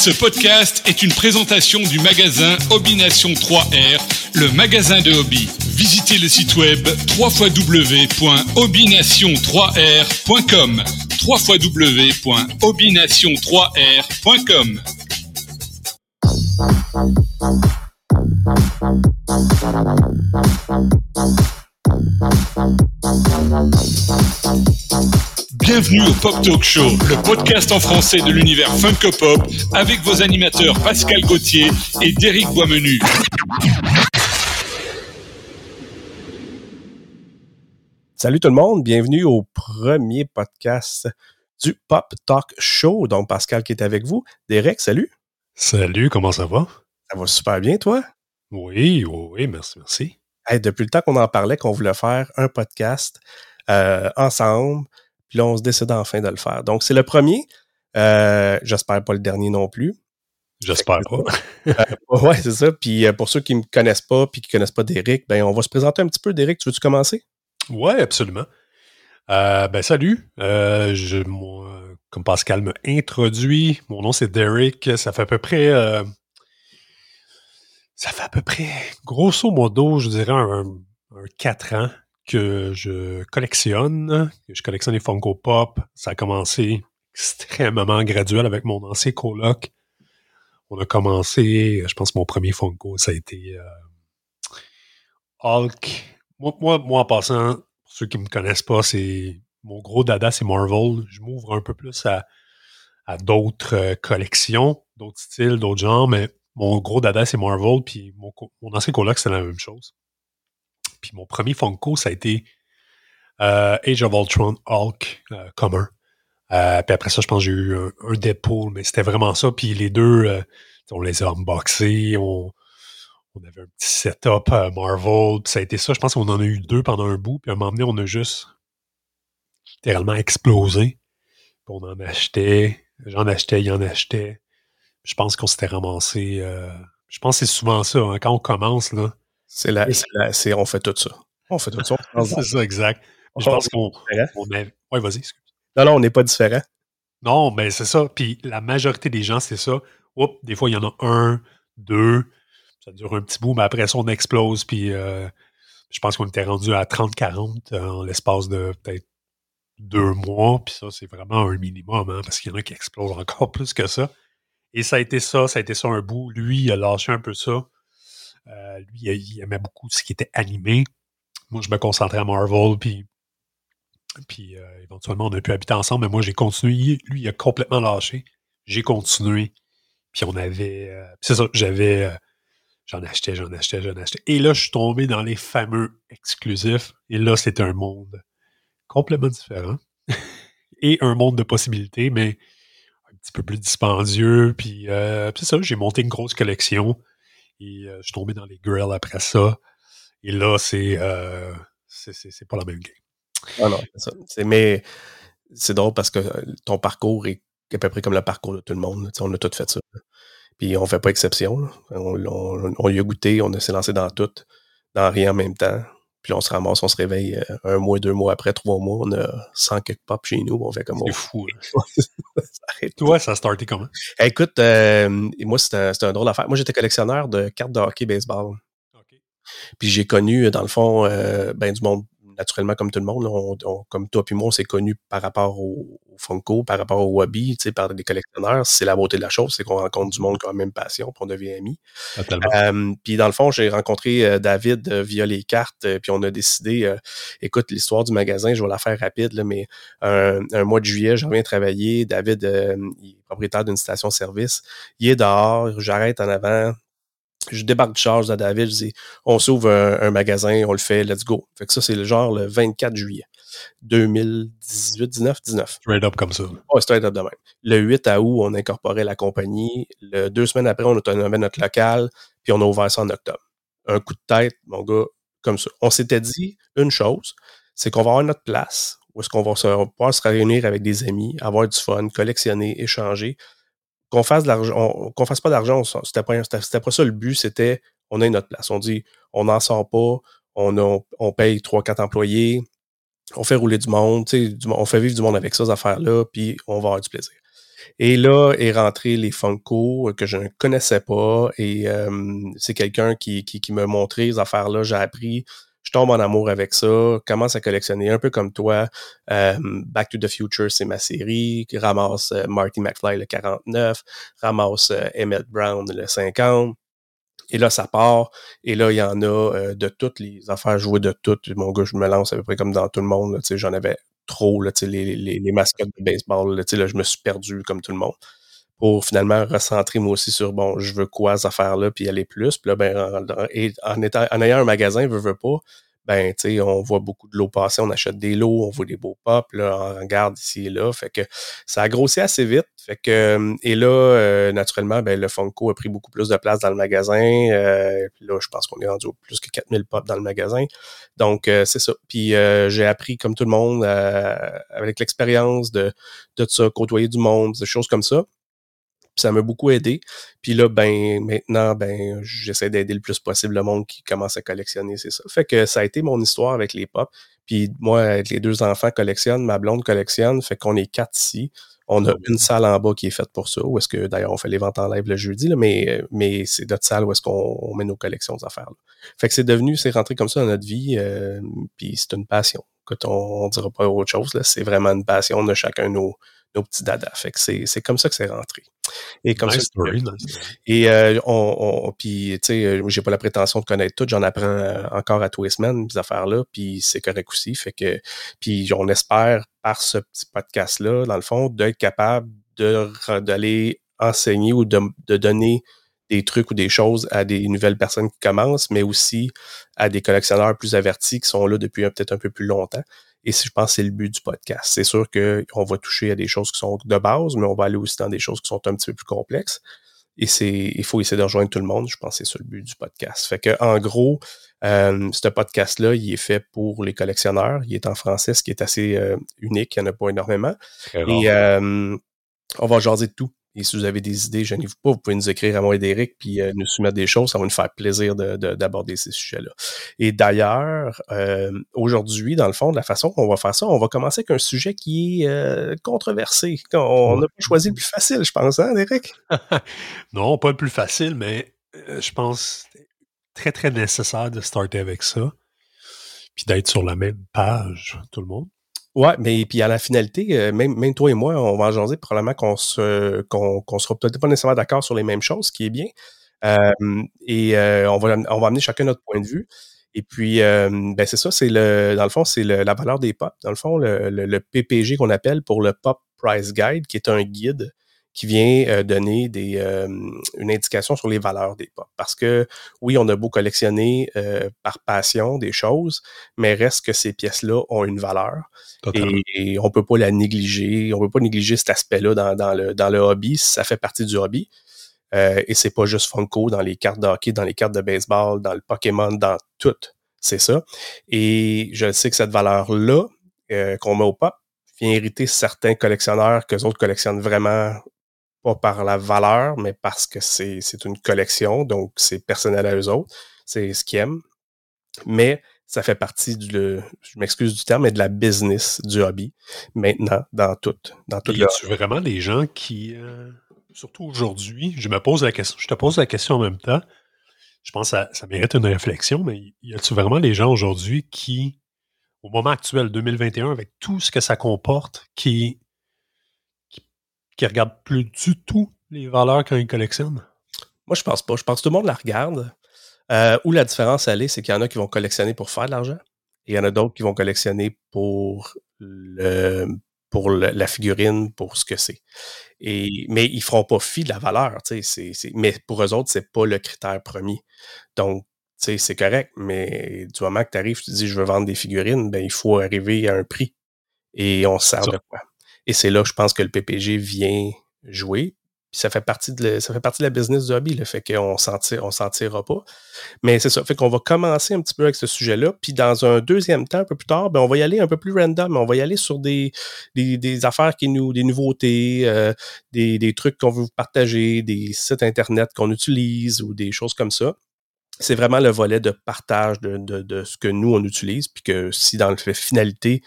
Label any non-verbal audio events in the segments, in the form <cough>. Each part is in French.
Ce podcast est une présentation du magasin Hobination 3R, le magasin de hobby. Visitez le site web www.hobination3r.com www.hobination3r.com Bienvenue au Pop Talk Show, le podcast en français de l'univers Funko Pop, avec vos animateurs Pascal Gauthier et Derek Boismenu. Salut tout le monde, bienvenue au premier podcast du Pop Talk Show. Donc Pascal qui est avec vous. Derek, salut. Salut, comment ça va? Ça va super bien, toi? Oui, oui, merci, merci. depuis le temps qu'on en parlait, qu'on voulait faire un podcast euh, ensemble, puis là, on se décide enfin de le faire. Donc, c'est le premier. Euh, j'espère pas le dernier non plus. J'espère pas. <laughs> euh, ouais, c'est ça. Puis euh, pour ceux qui ne me connaissent pas puis qui ne connaissent pas Derek, ben, on va se présenter un petit peu. Derek, tu veux-tu commencer? Oui, absolument. Euh, ben, salut. je, moi, comme Pascal m'a introduit, mon nom c'est Derek. Ça fait à peu près. ça fait à peu près, grosso modo, je dirais un, un 4 ans que je collectionne, que je collectionne les Funko Pop. Ça a commencé extrêmement graduel avec mon ancien coloc. On a commencé, je pense mon premier Funko, ça a été euh, Hulk. Moi, moi, en passant, pour ceux qui ne me connaissent pas, c'est mon gros dada, c'est Marvel. Je m'ouvre un peu plus à, d'autres euh, collections, d'autres styles, d'autres genres, mais mon gros dada, c'est Marvel, puis mon, mon ancien coloc, c'est la même chose. Puis mon premier Funko, ça a été euh, Age of Ultron Hulk euh, commun. Euh, puis après ça, je pense que j'ai eu un, Deadpool, mais c'était vraiment ça. Puis les deux, on les a unboxés, on, on avait un petit setup Marvel, puis ça a été ça. Je pense qu'on en a eu deux pendant un bout, puis à un moment donné, on a juste littéralement explosé. Puis on en achetait, j'en achetais, il en achetait. Je pense qu'on s'était ramassé. je pense que c'est souvent ça, hein, quand on commence, là, c'est la, c'est on fait tout ça. On fait tout ça. <laughs> c'est ça, exact. Je pense qu'on on est... Oui, vas-y, excuse. Non, non, on n'est pas différent. Non, mais c'est ça. Puis la majorité des gens, c'est ça. Oups, des fois, il y en a un, deux. Ça dure un petit bout, mais après ça, on explose. Puis euh, je pense qu'on était rendu à 30-40 en l'espace de peut-être deux mois. Puis ça, c'est vraiment un minimum, hein, parce qu'il y en a qui explosent encore <laughs> plus que ça. Et ça a été ça, ça a été ça un bout. Lui, il a lâché un peu ça. Euh, lui, il, aimait beaucoup ce qui était animé. Moi, je me concentrais à Marvel, puis, puis euh, éventuellement, on a pu habiter ensemble, mais moi, j'ai continué. Lui, il a complètement lâché. J'ai continué. Puis on avait. Euh, c'est ça, j'avais. j'en achetais, j'en achetais, j'en achetais. Et là, je suis tombé dans les fameux exclusifs. Et là, c'était un monde complètement différent. <laughs> et un monde de possibilités, mais un petit peu plus dispendieux. Puis, c'est ça, j'ai monté une grosse collection. Et euh, je suis tombé dans les grills après ça. Et là, c'est euh, pas la même game. Ah non, c'est ça. Mais c'est drôle parce que euh, ton parcours est à peu près comme le parcours de tout le monde. on a tout fait ça. Puis on fait pas exception. On, on, y a goûté, on s'est lancé dans tout, dans rien en même temps. Puis on se ramasse, on se réveille euh, un mois, deux mois après, trois mois, on a 100 quelques pop chez nous, on fait comme... C'est fou. Hein. <laughs> Toi, ça a starté comment? Écoute, euh, moi, c'était un, drôle d'affaire. Moi, j'étais collectionneur de cartes de hockey baseball. Puis j'ai connu, dans le fond, euh, ben, du monde naturellement comme tout le monde, comme toi puis moi, on s'est connus par rapport au, Funko, par rapport au Wabi, par des collectionneurs. C'est la beauté de la chose, c'est qu'on rencontre du monde qui a la même passion, puis on devient amis. Euh, puis dans le fond, j'ai rencontré euh, David euh, via les cartes, puis on a décidé, écoute, l'histoire du magasin, je vais la faire rapide, là, mais un, mois de juillet, je reviens travailler. David, il est propriétaire d'une station-service. Il est dehors, j'arrête en avant, je débarque du charge à David, je dis on s'ouvre un, magasin, on le fait, let's go. Fait que ça, c'est le genre le 24 juillet 2018, 19, 19. Straight up comme ça. Ouais, straight up de même. Le 8 août, on incorporait la compagnie. Le, deux semaines après, on autonomisait notre local, puis on a ouvert ça en octobre. Un coup de tête, mon gars, comme ça. On s'était dit une chose, c'est qu'on va avoir notre place, où est-ce qu'on va pouvoir se réunir avec des amis, avoir du fun, collectionner, échanger qu'on fasse fasse pas d'argent, c'était pas, ça le but, c'était on a notre place. On dit on n'en sort pas, on, paye 3-4 employés, on fait rouler du monde, on fait vivre du monde avec ça, ces affaires-là, puis on va avoir du plaisir. Et là est rentré les Funko que je ne connaissais pas et c'est quelqu'un qui, qui, qui m'a montré ces affaires-là. J'ai appris je tombe en amour avec ça, commence à collectionner un peu comme toi. Back to the Future, c'est ma série, ramasse Marty McFly le 49, ramasse Emmett Brown le 50. Et là, ça part. Et là, il y en a euh, de toutes les affaires jouées de toutes. Mon gars, je me lance à peu près comme dans tout le monde. J'en avais trop, les, les, mascottes de baseball. Là, je me suis perdu comme tout le monde. Pour finalement recentrer moi aussi sur bon, je veux quoi ces affaires-là, puis aller plus. Puis là, ben, en, en, étant, en ayant un magasin, je veux pas, ben, tu sais, on voit beaucoup de lots passer, on achète des lots, on voit des beaux pops, là, on regarde ici et là. Fait que ça a grossi assez vite. Fait que, et là, euh, naturellement, ben, le Funko a pris beaucoup plus de place dans le magasin. Euh, puis là, je pense qu'on est rendu au plus que 4000 pops dans le magasin. Donc, euh, c'est ça. Puis j'ai appris, comme tout le monde, avec l'expérience de, de ça, côtoyer du monde, des choses comme ça ça m'a beaucoup aidé. Puis là, ben maintenant, ben j'essaie d'aider le plus possible le monde qui commence à collectionner, c'est ça. Fait que ça a été mon histoire avec les pop. Puis moi, les deux enfants collectionnent, ma blonde collectionne, fait qu'on est quatre ici. On a une salle en bas qui est faite pour ça, où est-ce que d'ailleurs on fait les ventes en live le jeudi, là, mais, mais c'est notre salle où est-ce qu'on met nos collections d'affaires. Fait que c'est devenu, c'est rentré comme ça dans notre vie, euh, puis c'est une passion. Quand on, on dira pas autre chose, là, c'est vraiment une passion. On a chacun nos, nos petits dadas. Fait que c'est comme ça que c'est rentré. Et comme ça, Et euh, on, on puis tu sais, euh, j'ai pas la prétention de connaître tout, j'en apprends euh, encore à tous les semaines ces affaires-là, puis c'est correct aussi. Fait que puis on espère par ce petit podcast-là, dans le fond, d'être capable de d'aller enseigner ou de, de donner des trucs ou des choses à des nouvelles personnes qui commencent, mais aussi à des collectionneurs plus avertis qui sont là depuis peut-être un peu plus longtemps. Et je pense que c'est le but du podcast. C'est sûr qu'on va toucher à des choses qui sont de base, mais on va aller aussi dans des choses qui sont un petit peu plus complexes. Et c'est, il faut essayer de rejoindre tout le monde. Je pense que c'est ça le but du podcast. Fait que, en gros, euh, ce podcast-là, il est fait pour les collectionneurs. Il est en français, ce qui est assez euh, unique. Il n'y en a pas énormément. Et euh, on va jaser de tout. Et si vous avez des idées, gênez-vous pas, vous pouvez nous écrire à moi et d'Éric, puis euh, nous soumettre des choses, ça va nous faire plaisir d'aborder ces sujets-là. Et d'ailleurs, euh, aujourd'hui, dans le fond, de la façon qu'on va faire ça, on va commencer avec un sujet qui est euh, controversé. On n'a pas choisi le plus facile, je pense, hein, <laughs> non, pas le plus facile, mais je pense très, très nécessaire de starter avec ça, puis d'être sur la même page, tout le monde. Ouais, mais puis à la finalité, euh, même, même toi et moi, on va en jaser probablement qu'on se qu'on qu'on sera peut-être pas nécessairement d'accord sur les mêmes choses, ce qui est bien. Euh, et euh, on va on va amener chacun notre point de vue. Et puis, ben c'est ça, c'est le dans le fond, c'est la valeur des pop. Dans le fond, le, le, le PPG qu'on appelle pour le Pop Price Guide, qui est un guide qui vient euh, donner des, euh, une indication sur les valeurs des pop. Parce que oui, on a beau collectionner euh, par passion des choses, mais reste que ces pièces-là ont une valeur. Et, on peut pas la négliger. On peut pas négliger cet aspect-là dans, dans, le, dans le hobby. Ça fait partie du hobby. Euh, et c'est pas juste Funko dans les cartes de hockey, dans les cartes de baseball, dans le Pokémon, dans tout. C'est ça. Et je sais que cette valeur-là qu'on met au pop vient hériter certains collectionneurs que autres collectionnent vraiment pas par la valeur, mais parce que c'est une collection, donc c'est personnel à eux autres, c'est ce qu'ils aiment. Mais ça fait partie du, je m'excuse du terme, mais de la business du hobby maintenant dans tout, dans tout. Y a vraiment des gens qui, euh, surtout aujourd'hui, je me pose la question, je te pose la question en même temps. Je pense que ça, ça mérite une réflexion, mais y a-tu vraiment des gens aujourd'hui qui, au moment actuel, 2021, avec tout ce que ça comporte, qui qui regardent plus du tout les valeurs quand ils collectionnent? Moi, je pense pas. Je pense que tout le monde la regarde. Euh, où la différence, elle est, c'est qu'il y en a qui vont collectionner pour faire de l'argent et il y en a d'autres qui vont collectionner pour le pour la figurine, pour ce que c'est. Et, mais ils feront pas fi de la valeur, mais pour eux autres, c'est pas le critère premier. Donc, c'est correct, mais du moment que tu arrives, tu dis je veux vendre des figurines, ben il faut arriver à un prix. Et on sert de quoi? Et c'est là, je pense que le PPG vient jouer. Puis ça fait partie de ça fait partie de la business du hobby, le fait qu'on on s'en tirera pas. Mais c'est ça. Fait qu'on va commencer un petit peu avec ce sujet-là. Puis dans un deuxième temps, un peu plus tard, ben on va y aller un peu plus random. On va y aller sur des, des, affaires qui nous, des nouveautés, euh, des, des trucs qu'on veut vous partager, des sites Internet qu'on utilise ou des choses comme ça c'est vraiment le volet de partage de, de, ce que nous, on utilise, puis que si dans le fait finalité,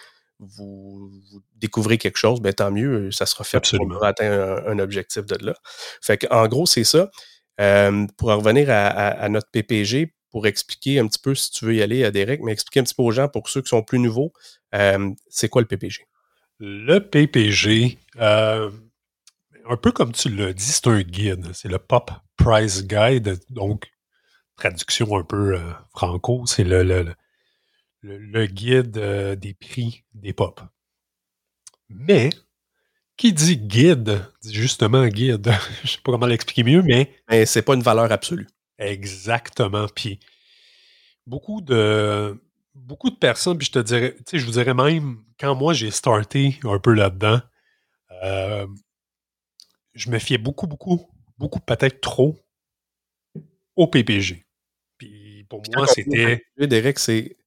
vous, découvrez quelque chose, ben, tant mieux, ça sera fait pour atteindre un, objectif de là. Fait en gros, c'est ça. Euh, pour en revenir à, notre PPG, pour expliquer un petit peu, si tu veux y aller, à Derek, mais expliquer un petit peu aux gens, pour ceux qui sont plus nouveaux, euh, c'est quoi le PPG? Le PPG, euh, un peu comme tu l'as dit, c'est un guide. C'est le Pop Price Guide. Donc, traduction un peu franco, c'est le, le, guide euh, des prix des pop. Mais, qui dit guide, dit justement guide. <laughs> Je sais pas comment l'expliquer mieux, mais. Mais c'est pas une valeur absolue. Exactement. Puis, beaucoup de. Beaucoup de personnes, puis je te dirais, tu sais, je vous dirais même, quand moi j'ai starté un peu là-dedans, euh, je me fiais beaucoup, beaucoup, beaucoup, peut-être trop au PPG. Puis pour moi, c'était. Derek, c'est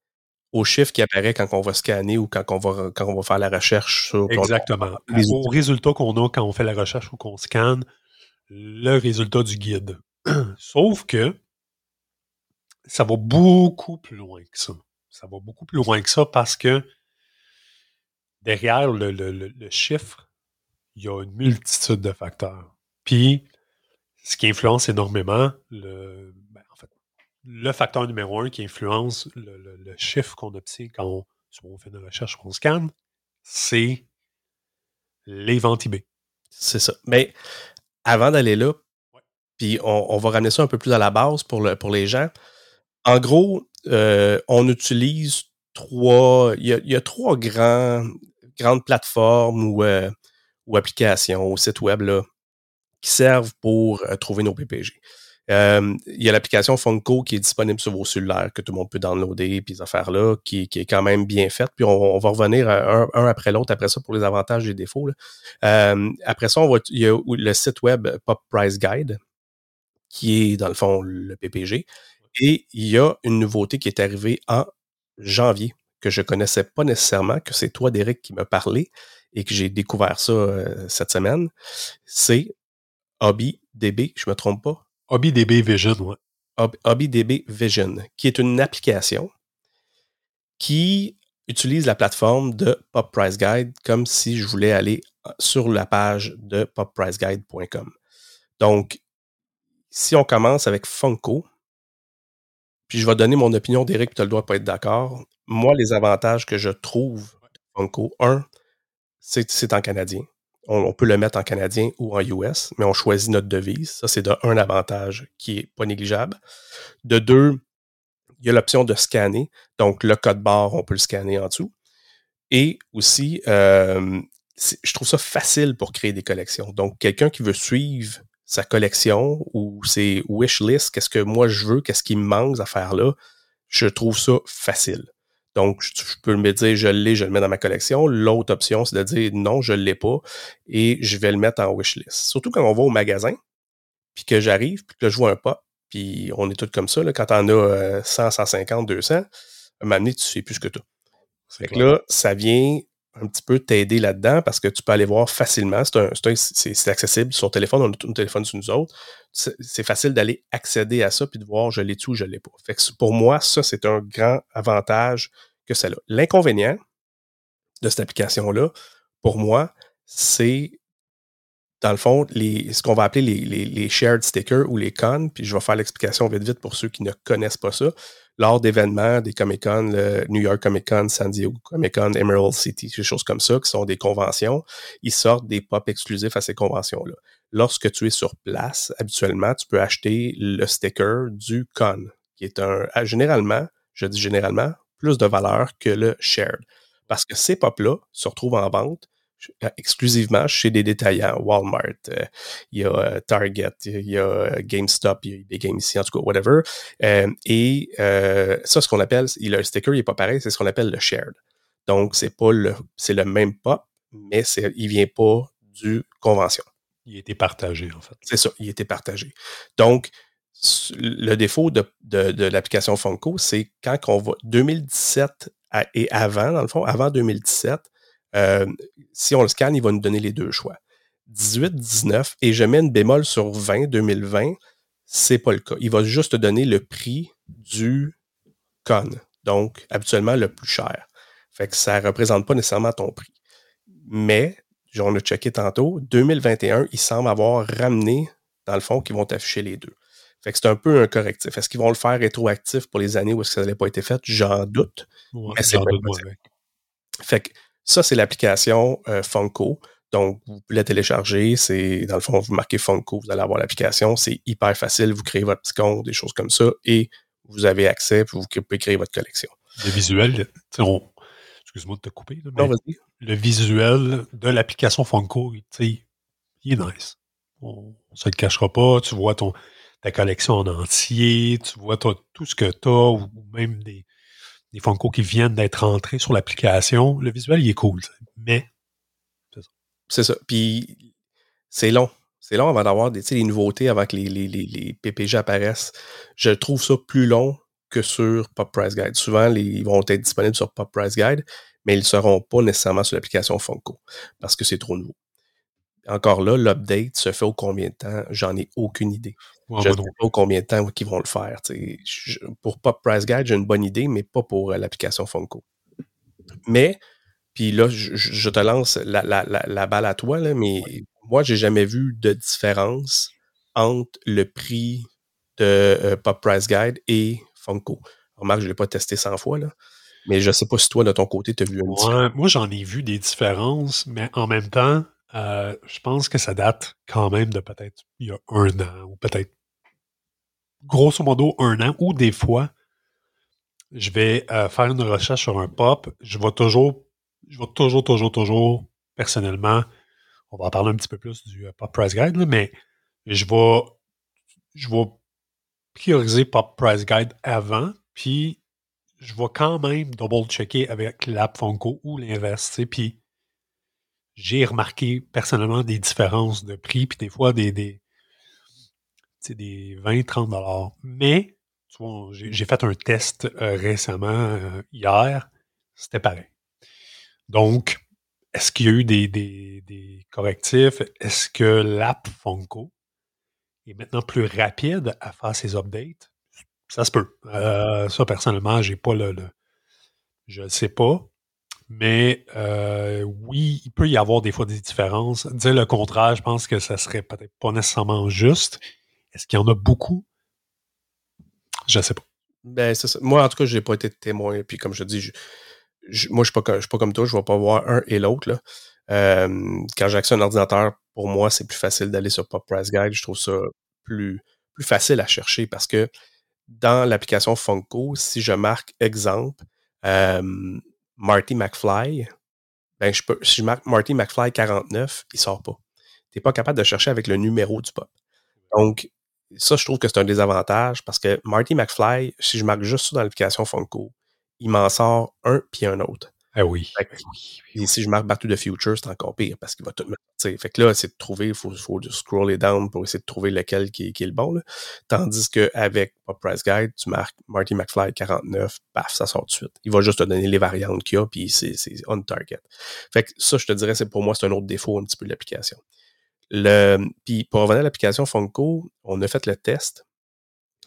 au chiffre qui apparaît quand on va scanner ou quand on va, quand on va faire la recherche sur. Exactement. Au résultat qu'on a quand on fait la recherche ou qu'on scanne, le résultat du guide. <clears throat> Sauf que ça va beaucoup plus loin que ça. Ça va beaucoup plus loin que ça parce que derrière le, chiffre, il y a une multitude de facteurs. Puis, ce qui influence énormément le, le facteur numéro un qui influence le, chiffre qu'on obtient quand on, fait une recherche ou qu'on scanne, c'est les ventes eBay. C'est ça. Mais avant d'aller là, puis on, va ramener ça un peu plus à la base pour, le, pour les gens. En gros, euh, on utilise trois. Il y a, trois grands, grandes plateformes ou, euh, ou applications ou sites web là, qui servent pour euh, trouver nos PPG. Euh, il y a l'application Funko qui est disponible sur vos cellulaires, que tout le monde peut downloader, puis ces affaires-là, qui, est quand même bien faite. Puis on, va revenir un, après l'autre après ça pour les avantages et les défauts. Euh, après ça, on il y a le site web Pop Price Guide, qui est dans le fond le PPG. Et il y a une nouveauté qui est arrivée en janvier, que je connaissais pas nécessairement, que c'est toi, Derek, qui m'a parlé et que j'ai découvert ça euh, cette semaine. C'est HobbyDB, je me trompe pas? HobbyDB Vision, ouais. HobbyDB Vision, qui est une application qui utilise la plateforme de Pop Price Guide comme si je voulais aller sur la page de poppriceguide.com. Donc, si on commence avec Funko, puis je vais donner mon opinion, Derek, tu ne dois pas être d'accord. Moi, les avantages que je trouve Funko, un, c'est en canadien on, peut le mettre en canadien ou en US, mais on choisit notre devise. Ça, c'est de un avantage qui est pas négligeable. De deux, il y a l'option de scanner. Donc, le code barre, on peut le scanner en dessous. Et aussi, euh, je trouve ça facile pour créer des collections. Donc, quelqu'un qui veut suivre sa collection ou ses wish lists, qu'est-ce que moi je veux, qu'est-ce qui me manque à faire là, je trouve ça facile. Donc, je, peux me dire, je l'ai, je le mets dans ma collection. L'autre option, c'est de dire, non, je ne l'ai pas et je vais le mettre en wishlist. Surtout quand on va au magasin, puis que j'arrive, puis que je vois un pop, puis on est tous comme ça. Là, quand on a 100, 150, 200, à un moment donné, tu sais plus ce que tu as. Fait que là, ça vient un petit peu t'aider là-dedans parce que tu peux aller voir facilement. C'est accessible sur téléphone, on a tout un téléphone sur nous autres. C'est facile d'aller accéder à ça puis de voir je l'ai-tu ou je l'ai pas. Pour moi, ça, c'est un grand avantage que ça a. L'inconvénient de cette application-là, pour moi, c'est dans le fond, les, ce qu'on va appeler les, les, shared stickers ou les cons, puis je vais faire l'explication vite vite pour ceux qui ne connaissent pas ça lors d'événements, des Comic-Con, le New York Comic-Con, San Diego Comic-Con, Emerald City, des choses comme ça, qui sont des conventions, ils sortent des pop exclusifs à ces conventions-là. Lorsque tu es sur place, habituellement, tu peux acheter le sticker du con, qui est un, généralement, je dis généralement, plus de valeur que le shared. Parce que ces pop-là se retrouvent en vente euh, exclusivement chez des détaillants, Walmart, euh, il y a euh, Target, il y a GameStop, il y a des games ici, en tout cas, whatever. et ça, ce qu'on appelle, le sticker, il n'est pas pareil, c'est ce qu'on appelle le shared. Donc, c'est pas le, c'est le même pop, mais il vient pas du convention. Il été partagé, en fait. C'est ça, il été partagé. Donc, le défaut de, de l'application Funko, c'est quand on va 2017 et avant, dans le fond, avant 2017, euh, si on le scanne, il va nous donner les deux choix. 18, 19, et je mets une bémol sur 20, 2020, c'est pas le cas. Il va juste te donner le prix du con, donc habituellement le plus cher. Fait que ça ne représente pas nécessairement ton prix. Mais, on a checké tantôt, 2021, ils semblent avoir ramené, dans le fond, qu'ils vont afficher les deux. Fait que c'est un peu un correctif. Est-ce qu'ils vont le faire rétroactif pour les années où ça n'avait pas été fait? J'en doute. mais c'est Fait que ça, c'est l'application euh, Funko. Donc, vous pouvez la télécharger. C'est, dans le fond, vous marquez Funko, vous allez avoir l'application. C'est hyper facile. Vous créez votre petit compte, des choses comme ça, et vous avez accès, puis vous pouvez créer votre collection. Le visuel, excuse-moi de te couper, mais le visuel de l'application Funko, il est nice. On ne se le cachera pas. Tu vois ton, ta collection en entier, tu vois tout ce que tu as, ou même des, des Funko qui viennent d'être rentrés sur l'application. Le visuel, il est cool, mais c'est ça. Puis c'est long. C'est long avant d'avoir des, les nouveautés, avant que les, les, les, PPG apparaissent. Je trouve ça plus long que sur Pop Price Guide. Souvent, ils vont être disponibles sur Pop Price Guide, mais ils ne seront pas nécessairement sur l'application Funko parce que c'est trop nouveau. Encore là, l'update se fait au combien de temps? J'en ai aucune idée. je ne sais pas au combien de temps qu'ils vont le faire. pour Pop Price Guide, j'ai une bonne idée, mais pas pour euh, l'application Funko. Mais puis là, je, te lance la, balle à toi, là, mais moi, j'ai jamais vu de différence entre le prix de euh, Pop Price Guide et Funko. Remarque, je ne l'ai pas testé 100 fois, là. Mais je ne sais pas si toi, de ton côté, tu as vu une différence. Moi, j'en ai vu des différences, mais en même temps, euh, je pense que ça date quand même de peut-être il y a un an, ou peut-être grosso modo un an, ou des fois, je vais euh, faire une recherche sur un pop, je vais toujours je vais toujours, toujours, toujours, personnellement, on va en parler un petit peu plus du euh, Pop Price Guide, mais je je vais prioriser Pop Price Guide avant, puis je vais quand même double-checker avec l'app Funko ou l'invest, puis j'ai remarqué personnellement des différences de prix, puis des fois des, des, des 20-30 dollars. Mais, tu vois, j'ai fait un test euh, récemment, euh, hier, c'était pareil. Donc, est-ce qu'il y a eu des, correctifs? Est-ce que l'app Funko est maintenant plus rapide à faire ses updates? Ça se peut. Euh, ça, personnellement, j'ai pas le, je ne sais pas. Mais euh, oui, il peut y avoir des fois des différences. Dire le contraire, je pense que ça serait peut-être pas nécessairement juste. Est-ce qu'il y en a beaucoup? Je ne sais pas. Ben, Moi, en tout cas, je n'ai pas été témoin. Puis comme je dis, je, moi, je ne suis, pas comme toi, je ne vais pas voir un et l'autre. Euh, quand j'ai accès à un ordinateur, pour moi, c'est plus facile d'aller sur Pop Price Guide. Je trouve ça plus, plus facile à chercher parce que dans l'application Funko, si je marque exemple euh, Marty McFly, ben je peux, si je marque Marty McFly 49, il ne sort pas. Tu n'es pas capable de chercher avec le numéro du pop. Donc, ça, je trouve que c'est un désavantage parce que Marty McFly, si je marque juste ça dans l'application Funko, il m'en sort un puis un autre. Ah oui. Et si je marque Back to the Future, c'est encore pire parce qu'il va tout me. Fait que là, c'est de trouver, il faut, faut scroller down pour essayer de trouver lequel qui, est le bon. Là. Tandis qu'avec Pop Price Guide, tu marques Marty McFly 49, paf, ça sort tout de suite. Il va juste te donner les variantes qu'il y a, puis c'est on target. Fait que ça, je te dirais, c'est pour moi, c'est un autre défaut un petit peu de l'application. Le, puis pour revenir à l'application Funko, on a fait le test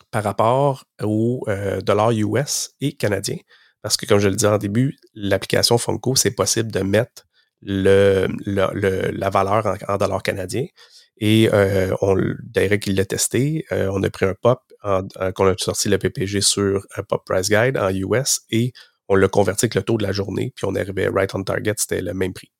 par rapport au euh, dollar US et canadien. Parce que, comme je le disais en début, l'application Funko, c'est possible de mettre le, la valeur en, dollars canadiens. Et euh, on, Derek, il l'a testé. Euh, on a pris un pop, qu'on a sorti le PPG sur un pop price guide en US et on l'a converti avec le taux de la journée, puis on est arrivé right on target, c'était le même prix.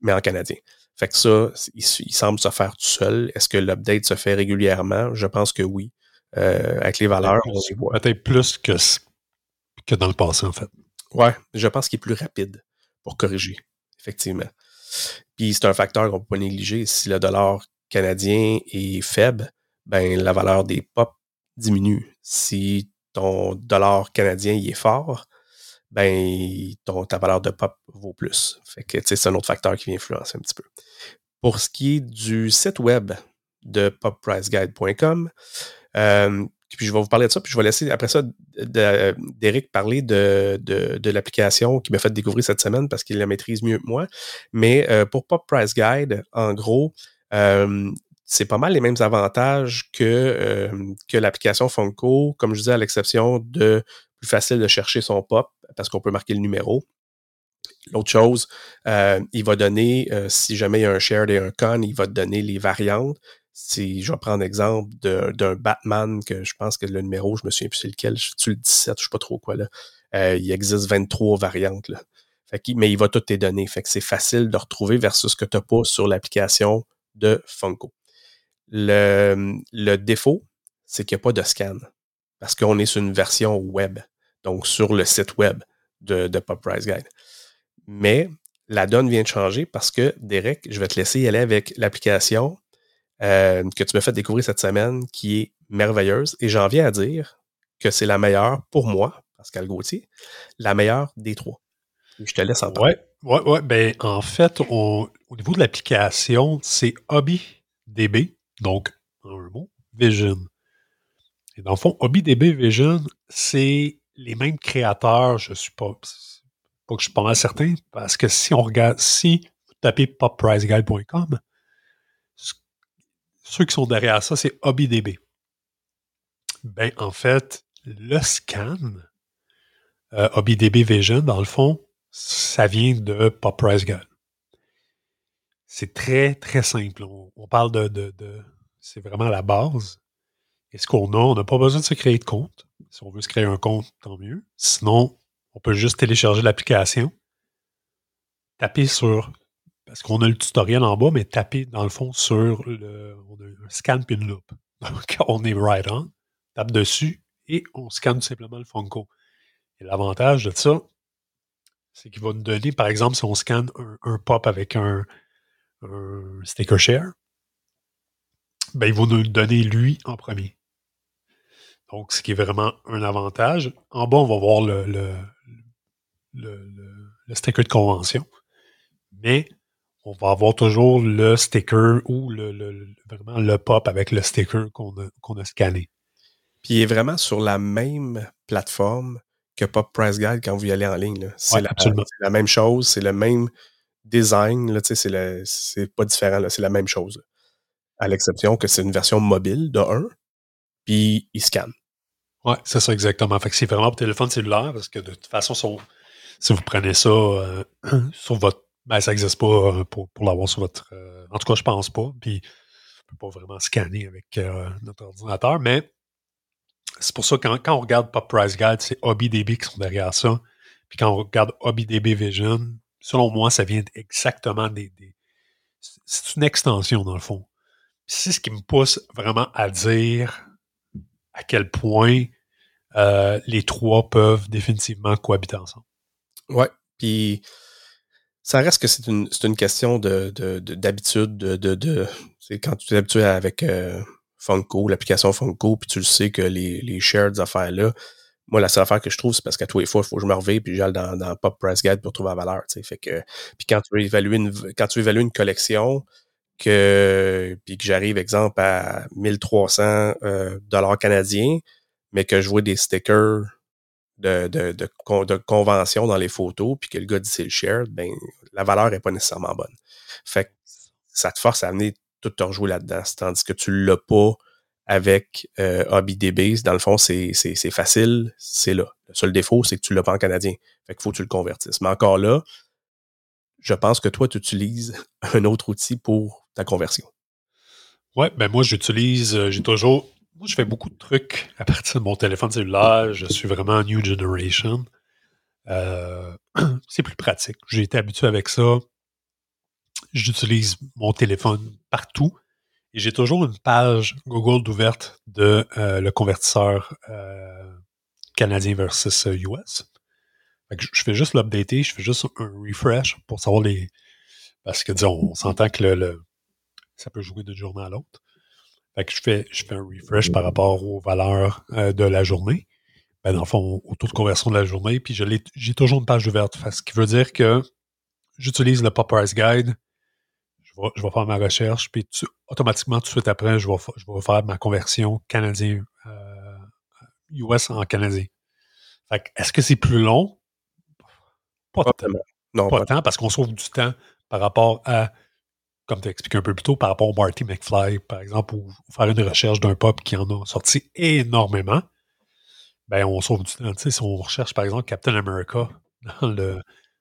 mais en canadien. Fait que ça, il, il semble se faire tout seul. Est-ce que l'update se fait régulièrement? Je pense que oui. Euh, avec les valeurs, on les voit. Peut-être plus que, que dans le passé, en fait. Ouais, je pense qu'il est plus rapide pour corriger, effectivement. Puis c'est un facteur qu'on ne peut pas négliger. Si le dollar canadien est faible, ben la valeur des pop diminue. Si ton dollar canadien il est fort, ben ton, ta valeur de pop vaut plus. Fait que c'est un autre facteur qui vient influencer un petit peu. Pour ce qui est du site web de poppriceguide.com, euh, puis je vais vous parler de ça, puis je vais laisser après ça d'Eric parler de, de, l'application qui m'a fait découvrir cette semaine parce qu'il la maîtrise mieux que moi. Mais euh, pour Pop Price Guide, en gros, euh, c'est pas mal les mêmes avantages que, que l'application Funko, comme je disais, à l'exception de plus facile de chercher son pop parce qu'on peut marquer le numéro. L'autre chose, euh, il va donner, euh, si jamais il y a un shared et un con, il va te donner les variantes. Si je vais prendre l'exemple d'un Batman, que je pense que le numéro, je me souviens plus c'est lequel, je suis le 17, je sais pas trop quoi là. Euh, il existe 23 variantes. Là. Mais il va toutes tes données. Fait que c'est facile de retrouver versus ce que tu n'as pas sur l'application de Funko. Le, le défaut, c'est qu'il n'y a pas de scan. Parce qu'on est sur une version web, donc sur le site web de, de Pop Price Guide. Mais la donne vient de changer parce que, Derek, je vais te laisser y aller avec l'application euh, que tu m'as fait découvrir cette semaine qui est merveilleuse. Et j'en viens à dire que c'est la meilleure pour moi, Pascal Gauthier, la meilleure des trois. Je te laisse en parler. Ouais, ouais, ouais. Ben, en fait, au niveau de l'application, c'est HobbyDB, donc en un mot, Vision. Et dans le fond, HobbyDB Vision, c'est les mêmes créateurs, je suis pas, pas que je suis pas mal certain, parce que si on regarde, si vous tapez poppriceguide.com, ceux qui sont derrière ça, c'est HobbyDB. Ben, en fait, le scan, euh, HobbyDB Vision, dans le fond, ça vient de Pop Price. C'est très, très simple. On, parle de, de, de c'est vraiment la base. Et ce qu'on a, on n'a pas besoin de se créer de compte. Si on veut se créer un compte, tant mieux. Sinon, on peut juste télécharger l'application, taper sur, parce qu'on a le tutoriel en bas, mais taper dans le fond sur le, on a un scan puis une. <laughs> Donc, on est right on, tape dessus et on scanne simplement le Funko. Et l'avantage de ça, c'est qu'il va nous donner, par exemple, si on scanne un, pop avec un, sticker share, ben, il va nous le donner lui en premier. Donc, ce qui est vraiment un avantage. En bas, on va voir le, le, sticker de convention. Mais on va avoir toujours le sticker ou le, vraiment le pop avec le sticker qu'on a, a, scanné. Puis il est vraiment sur la même plateforme que Pop Price Guide quand vous y allez en ligne. C'est la, même chose, c'est le même design, c'est pas différent, c'est la même chose. À l'exception que c'est une version mobile de 1, puis il scanne. Oui, c'est ça exactement. Fait que c'est vraiment pour téléphone cellulaire, parce que de toute façon, si vous prenez ça euh, <clears throat> sur votre. Ben, ça n'existe pas euh, pour, l'avoir sur votre. Euh, en tout cas, je pense pas. Puis, on peut pas vraiment scanner avec notre ordinateur, mais c'est pour ça que quand, on regarde Pop Price Guide, c'est HobbyDB qui sont derrière ça. Puis quand on regarde HobbyDB Vision, selon moi, ça vient exactement des. c'est une extension, dans le fond. C'est ce qui me pousse vraiment à dire à quel point euh, les trois peuvent définitivement cohabiter ensemble. Ouais. Puis ça reste que c'est une, une, question d'habitude, de, de, de, c'est quand tu es habitué avec. Euh, Funko, l'application Funko, puis tu le sais que les, les shared affaires-là, moi, la seule affaire que je trouve, c'est parce qu'à tous les fois, il faut que je me revienne puis j'aille dans, dans Pop Price Guide pour trouver la valeur. Fait que, puis quand tu veux évaluer une, quand tu évalues une collection, que, puis que j'arrive, exemple, à 1300 euh, dollars canadiens, mais que je vois des stickers de, de, de, de, convention dans les photos, puis que le gars dit c'est le shared, ben, la valeur n'est pas nécessairement bonne. Fait que ça te force à amener tout te rejouer là-dedans. Tandis que tu l'as pas avec euh, HobbyDB, dans le fond, c'est facile, c'est là. Le seul défaut, c'est que tu l'as pas en canadien. Fait qu'il faut que tu le convertisses. Mais encore là, je pense que toi, tu utilises <laughs> un autre outil pour ta conversion. Ouais, ben moi, j'utilise, euh, j'ai toujours, moi, je fais beaucoup de trucs à partir de mon téléphone cellulaire. Je suis vraiment New Generation. Euh, <clears throat> c'est plus pratique. J'ai été habitué avec ça j'utilise mon téléphone partout et j'ai toujours une page Google d'ouverte de euh, le convertisseur euh, canadien versus US. je fais juste l'updater, je fais juste un refresh pour savoir les. Parce que disons, on s'entend que le, ça peut jouer d'une journée à l'autre. Je fais, je fais un refresh par rapport aux valeurs euh, de la journée. Ben, dans le fond, au taux de conversion de la journée. Puis j'ai toujours une page ouverte. Ce qui veut dire que j'utilise le Pop Price Guide je vais, faire ma recherche, puis automatiquement, tout de suite après, je vais, je vais faire ma conversion canadien, euh, US en canadien. Fait est-ce que c'est plus long? Pas, tant. Non, pas, tant, parce qu'on sauve du temps par rapport à, comme tu as expliqué un peu plus tôt, par rapport au Marty McFly, par exemple, ou faire une recherche d'un pop qui en a sorti énormément. Ben, on sauve du temps. si on recherche, par exemple, Captain America dans le,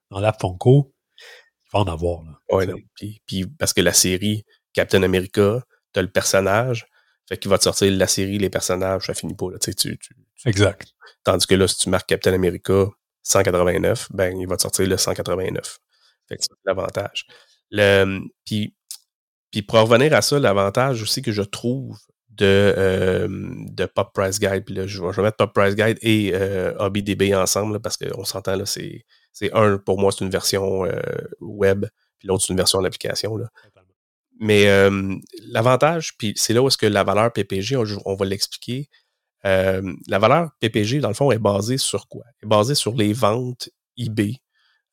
dans la Funko, il va en avoir. Oui, puis, puis, parce que la série Captain America, tu as le personnage, fait qu'il va te sortir la série, les personnages, ça finit pas. Là, tu, tu, exact. Tandis que là, si tu marques Captain America 189, ben il va te sortir le 189. Fait que c'est l'avantage. Le, puis, puis pour revenir à ça, l'avantage aussi que je trouve de, euh, de Pop Price Guide, puis là, je, vais, mettre Pop Price Guide et euh, HobbyDB ensemble, parce qu'on s'entend, là, c'est, c'est un, pour moi, c'est une version euh, web, puis l'autre, c'est une version d'application. Là. Mais l'avantage, puis c'est là où est-ce que la valeur PPG, on, va l'expliquer. la valeur PPG, dans le fond, est basée sur quoi? Elle est basée sur les ventes eBay.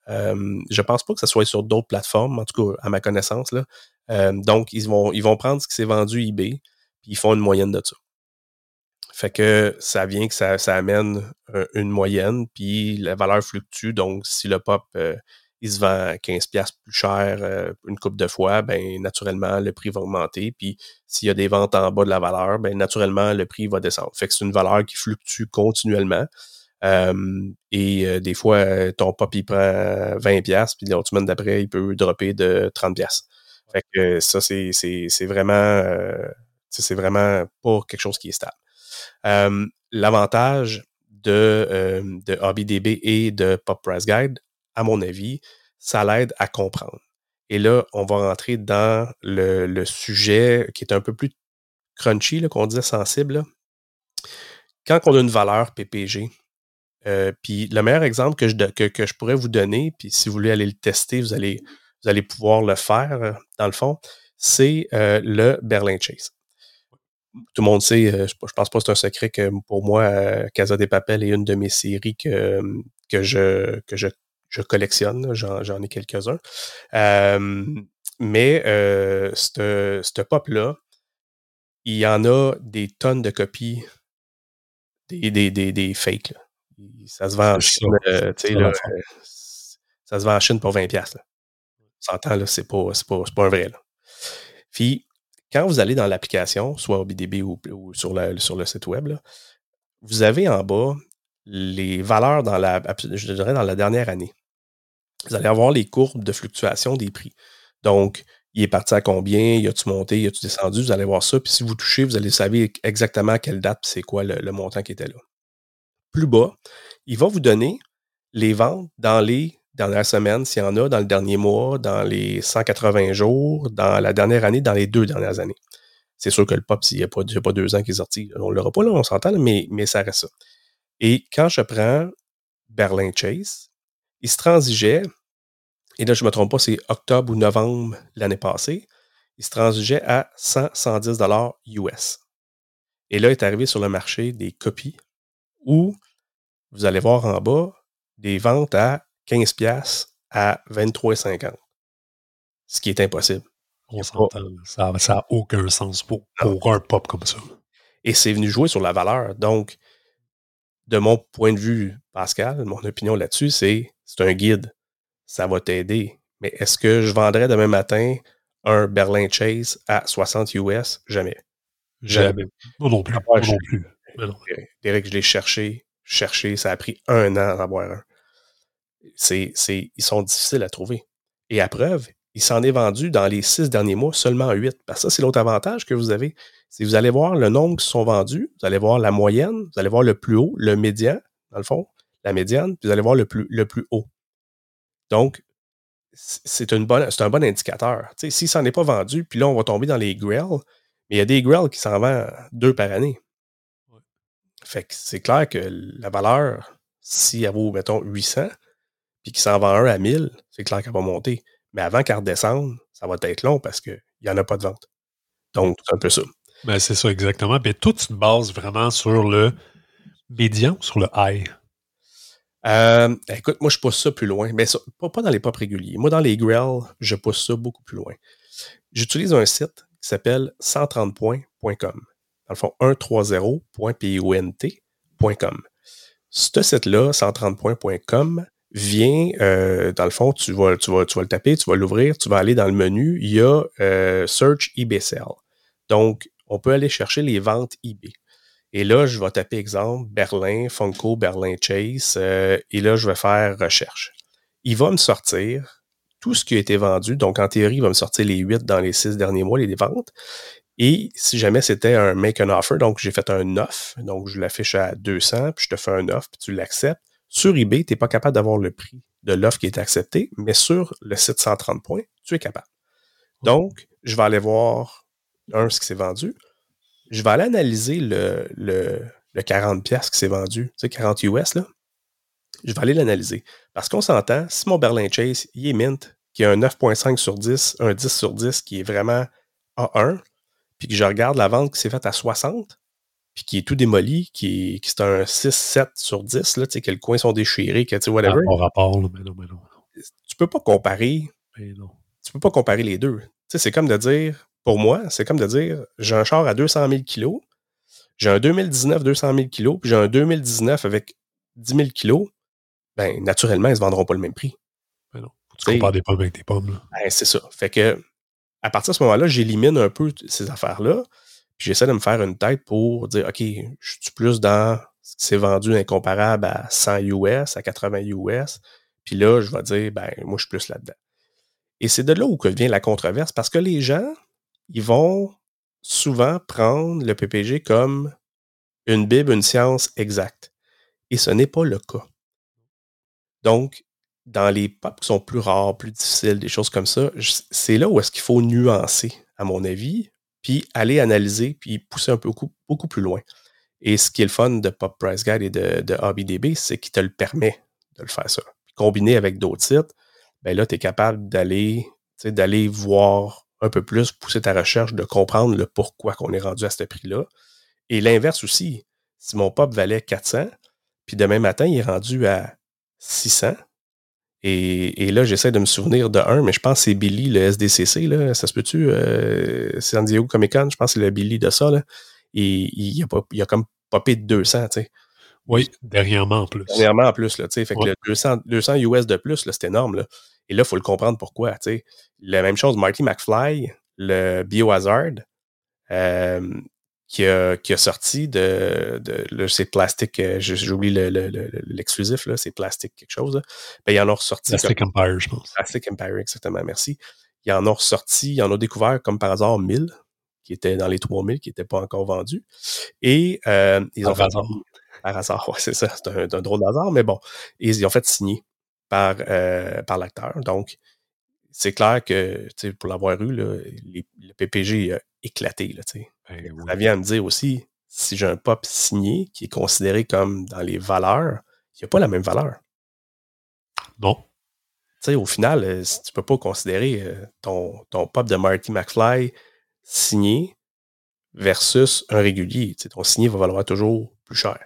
Euh, je pense pas que ce soit sur d'autres plateformes, en tout cas, à ma connaissance. Donc, ils vont, ils vont prendre ce qui s'est vendu eBay, puis ils font une moyenne de ça. Fait que ça vient que ça, ça amène une moyenne, puis la valeur fluctue. Donc, si le pop il se vend à 15$ plus cher une coupe de fois, ben naturellement, le prix va augmenter. Puis s'il y a des ventes en bas de la valeur, ben naturellement, le prix va descendre. Fait que c'est une valeur qui fluctue continuellement. Et des fois, ton pop, il prend 20$, puis l'autre semaine d'après, il peut dropper de 30$. Fait que ça, c'est vraiment c'est vraiment pas quelque chose qui est stable. L'avantage de, de HobbyDB et de Pop Price Guide, à mon avis, ça l'aide à comprendre. Et là, on va rentrer dans le, sujet qui est un peu plus crunchy, qu'on disait sensible. Quand on a une valeur PPG, euh, puis le meilleur exemple que je, que, je pourrais vous donner, puis si vous voulez aller le tester, vous allez, vous allez pouvoir le faire, euh, dans le fond, c'est euh, le Berlin Chase tout le monde sait, euh, je, pense pas que c'est un secret que pour moi, Casa des Papel est une de mes séries que, que je, que je, collectionne. J'en ai quelques-uns. mais ce pop-là, il y en a des tonnes de copies des, des, des, des fakes. Ça se vend en Chine, ça se vend en Chine pour 20$. Là. On s'entend, c'est pas, pas, pas un vrai. Là. Puis, quand vous allez dans l'application, soit au BDB ou, sur, sur, le site web, vous avez en bas les valeurs dans la, je dirais dans la dernière année. Vous allez avoir les courbes de fluctuation des prix. Donc, il est parti à combien, il a-tu monté, il a-tu descendu, vous allez voir ça. Puis si vous touchez, vous allez savoir exactement à quelle date, c'est quoi le, le montant qui était là. Plus bas, il va vous donner les ventes dans les dernière semaine, s'il y en a, dans le dernier mois, dans les 180 jours, dans la dernière année, dans les deux dernières années. C'est sûr que le pop, s'il n'y a, pas deux ans qui est sorti, on ne l'aura pas là, on s'entend, mais, mais ça reste ça. Et quand je prends Berlin Chase, il se transigeait, et là, je ne me trompe pas, c'est octobre ou novembre l'année passée, il se transigeait à 100, 110 US. Et là, il est arrivé sur le marché des copies où vous allez voir en bas des ventes à 15$ à 23,50$. Ce qui est impossible. On s'entend. Ça n'a aucun sens pour, un pop comme ça. Et c'est venu jouer sur la valeur. Donc, de mon point de vue, Pascal, mon opinion là-dessus, c'est c'est un guide. Ça va t'aider. Mais est-ce que je vendrais demain matin un Berlin Chase à 60 US? Jamais. Jamais. Non, non plus. non plus. Derek, je l'ai cherché, cherché. Ça a pris un an à avoir un c'est, ils sont difficiles à trouver. Et à preuve, il s'en est vendu dans les six derniers mois seulement huit. Parce que ça, c'est l'autre avantage que vous avez. Si vous allez voir le nombre qui sont vendus, vous allez voir la moyenne, vous allez voir le plus haut, le médian, dans le fond, la médiane, puis vous allez voir le plus, haut. Donc, c'est, un bon indicateur. Si S'il s'en est pas vendu, puis là, on va tomber dans les grells, mais il y a des grells qui s'en vendent deux par année. Fait que c'est clair que la valeur, si elle vaut, mettons, 800, puis qu'il s'en vend un à 1000, c'est clair qu'elle va monter. Mais avant qu'elle redescende, ça va être long parce qu'il n'y en a pas de vente. Donc, c'est un peu ça. Ben, c'est ça, exactement. Mais tout se base vraiment sur le médian ou sur le high? Euh, écoute, moi, je pousse ça plus loin. Mais pas, dans les pop réguliers. Moi, dans les grells, je pousse ça beaucoup plus loin. J'utilise un site qui s'appelle 130points.com. Dans le fond, 130.pont.com. Ce site-là, 130points.com, vient, euh, dans le fond, tu vas, tu, vas, tu vas le taper, tu vas l'ouvrir, tu vas aller dans le menu, il y a euh, Search eBay Sell. Donc, on peut aller chercher les ventes eBay. Et là, je vais taper exemple Berlin, Funko, Berlin Chase, euh, et là, je vais faire recherche. il va me sortir tout ce qui a été vendu. Donc, en théorie, il va me sortir les 8 dans les 6 derniers mois, les ventes. Et si jamais c'était un make an offer, donc j'ai fait un offre, donc je l'affiche à 200, puis je te fais un offre, puis tu l'acceptes. Sur eBay, tu n'es pas capable d'avoir le prix de l'offre qui est acceptée, mais sur le site 130 points, tu es capable. Donc, je vais aller voir, un, ce qui s'est vendu. Je vais aller analyser le, le, le 40 pièces qui s'est vendu, tu sais, 40 US, là. Je vais aller l'analyser. Parce qu'on s'entend, si mon Berlin Chase, il est mint, qui a un 9.5 sur 10, un 10 sur 10 qui est vraiment A1, puis que je regarde la vente qui s'est faite à 60, puis qui est tout démoli, qui, qui c'est un 6-7 sur 10, là, tu sais, que les coins sont déchirés, que tu sais, whatever. Ah, rapport, mais non, mais non. Tu peux pas comparer. Mais non. Tu peux pas comparer les deux. Tu sais, c'est comme de dire, pour moi, c'est comme de dire, j'ai un char à 200 000 kilos, j'ai un 2019 200 000 kilos, puis j'ai un 2019 avec 10 000 kilos, ben, naturellement, ils ne se vendront pas le même prix. Mais non. Faut que tu compares des pommes avec des pommes, là. Ben, c'est ça. Fait que, à partir de ce moment-là, j'élimine un peu ces affaires-là, puis j'essaie de me faire une tête pour dire, OK, je suis plus dans ce qui s'est vendu incomparable à 100 US, à 80 US, puis là, je vais dire, ben, moi, je suis plus là-dedans. Et c'est de là où vient la controverse, parce que les gens, ils vont souvent prendre le PPG comme une Bible, une science exacte. Et ce n'est pas le cas. Donc, dans les pop qui sont plus rares, plus difficiles, des choses comme ça, c'est là où est-ce qu'il faut nuancer, à mon avis, puis aller analyser, puis pousser un peu beaucoup, plus loin. Et ce qui est le fun de Pop Price Guide et de, de c'est qu'il te le permet de le faire ça. Puis combiné avec d'autres sites, ben là, tu es capable d'aller d'aller voir un peu plus, pousser ta recherche, de comprendre le pourquoi qu'on est rendu à ce prix-là. Et l'inverse aussi. Si mon pop valait 400, puis demain matin, il est rendu à 600, et, là, j'essaie de me souvenir de un, mais je pense que c'est Billy, le SDCC, là, ça se peut-tu? Euh, San Diego Comic Con, je pense que c'est le Billy de ça, là. Et il a, pas, il a comme popé de 200, tu sais. Oui, dernièrement en plus. Dernièrement en plus, là, tu sais. Fait que le 200, 200 US de plus, là, c'est énorme, là. Et là, il faut le comprendre pourquoi, tu sais. La même chose, Marty McFly, le Biohazard, euh, qui a, qui a sorti de, de là, c'est plastique, euh, j'oublie l'exclusif, le, là, c'est plastique quelque chose. Là. Ben, ils en ont ressorti. Plastic Empire, je pense. Plastic Empire, exactement, merci. Ils en ont ressorti, ils en ont découvert comme par hasard 1000, qui étaient dans les 3000, qui n'étaient pas encore vendus. Et euh, ils ont par fait. hasard. Par hasard, ouais, c'est ça, c'est un, un, drôle d'hasard, mais bon. Et ils ont fait signer par, euh, par l'acteur. Donc, c'est clair que, pour l'avoir eu, là, les, le PPG a éclaté. Là, ben, oui. Ça vient à me dire aussi, si j'ai un pop signé qui est considéré comme dans les valeurs, il n'y a pas la même valeur. Non. sais, au final, euh, tu ne peux pas considérer euh, ton, ton pop de Marty McFly signé versus un régulier. ton signé va valoir toujours plus cher.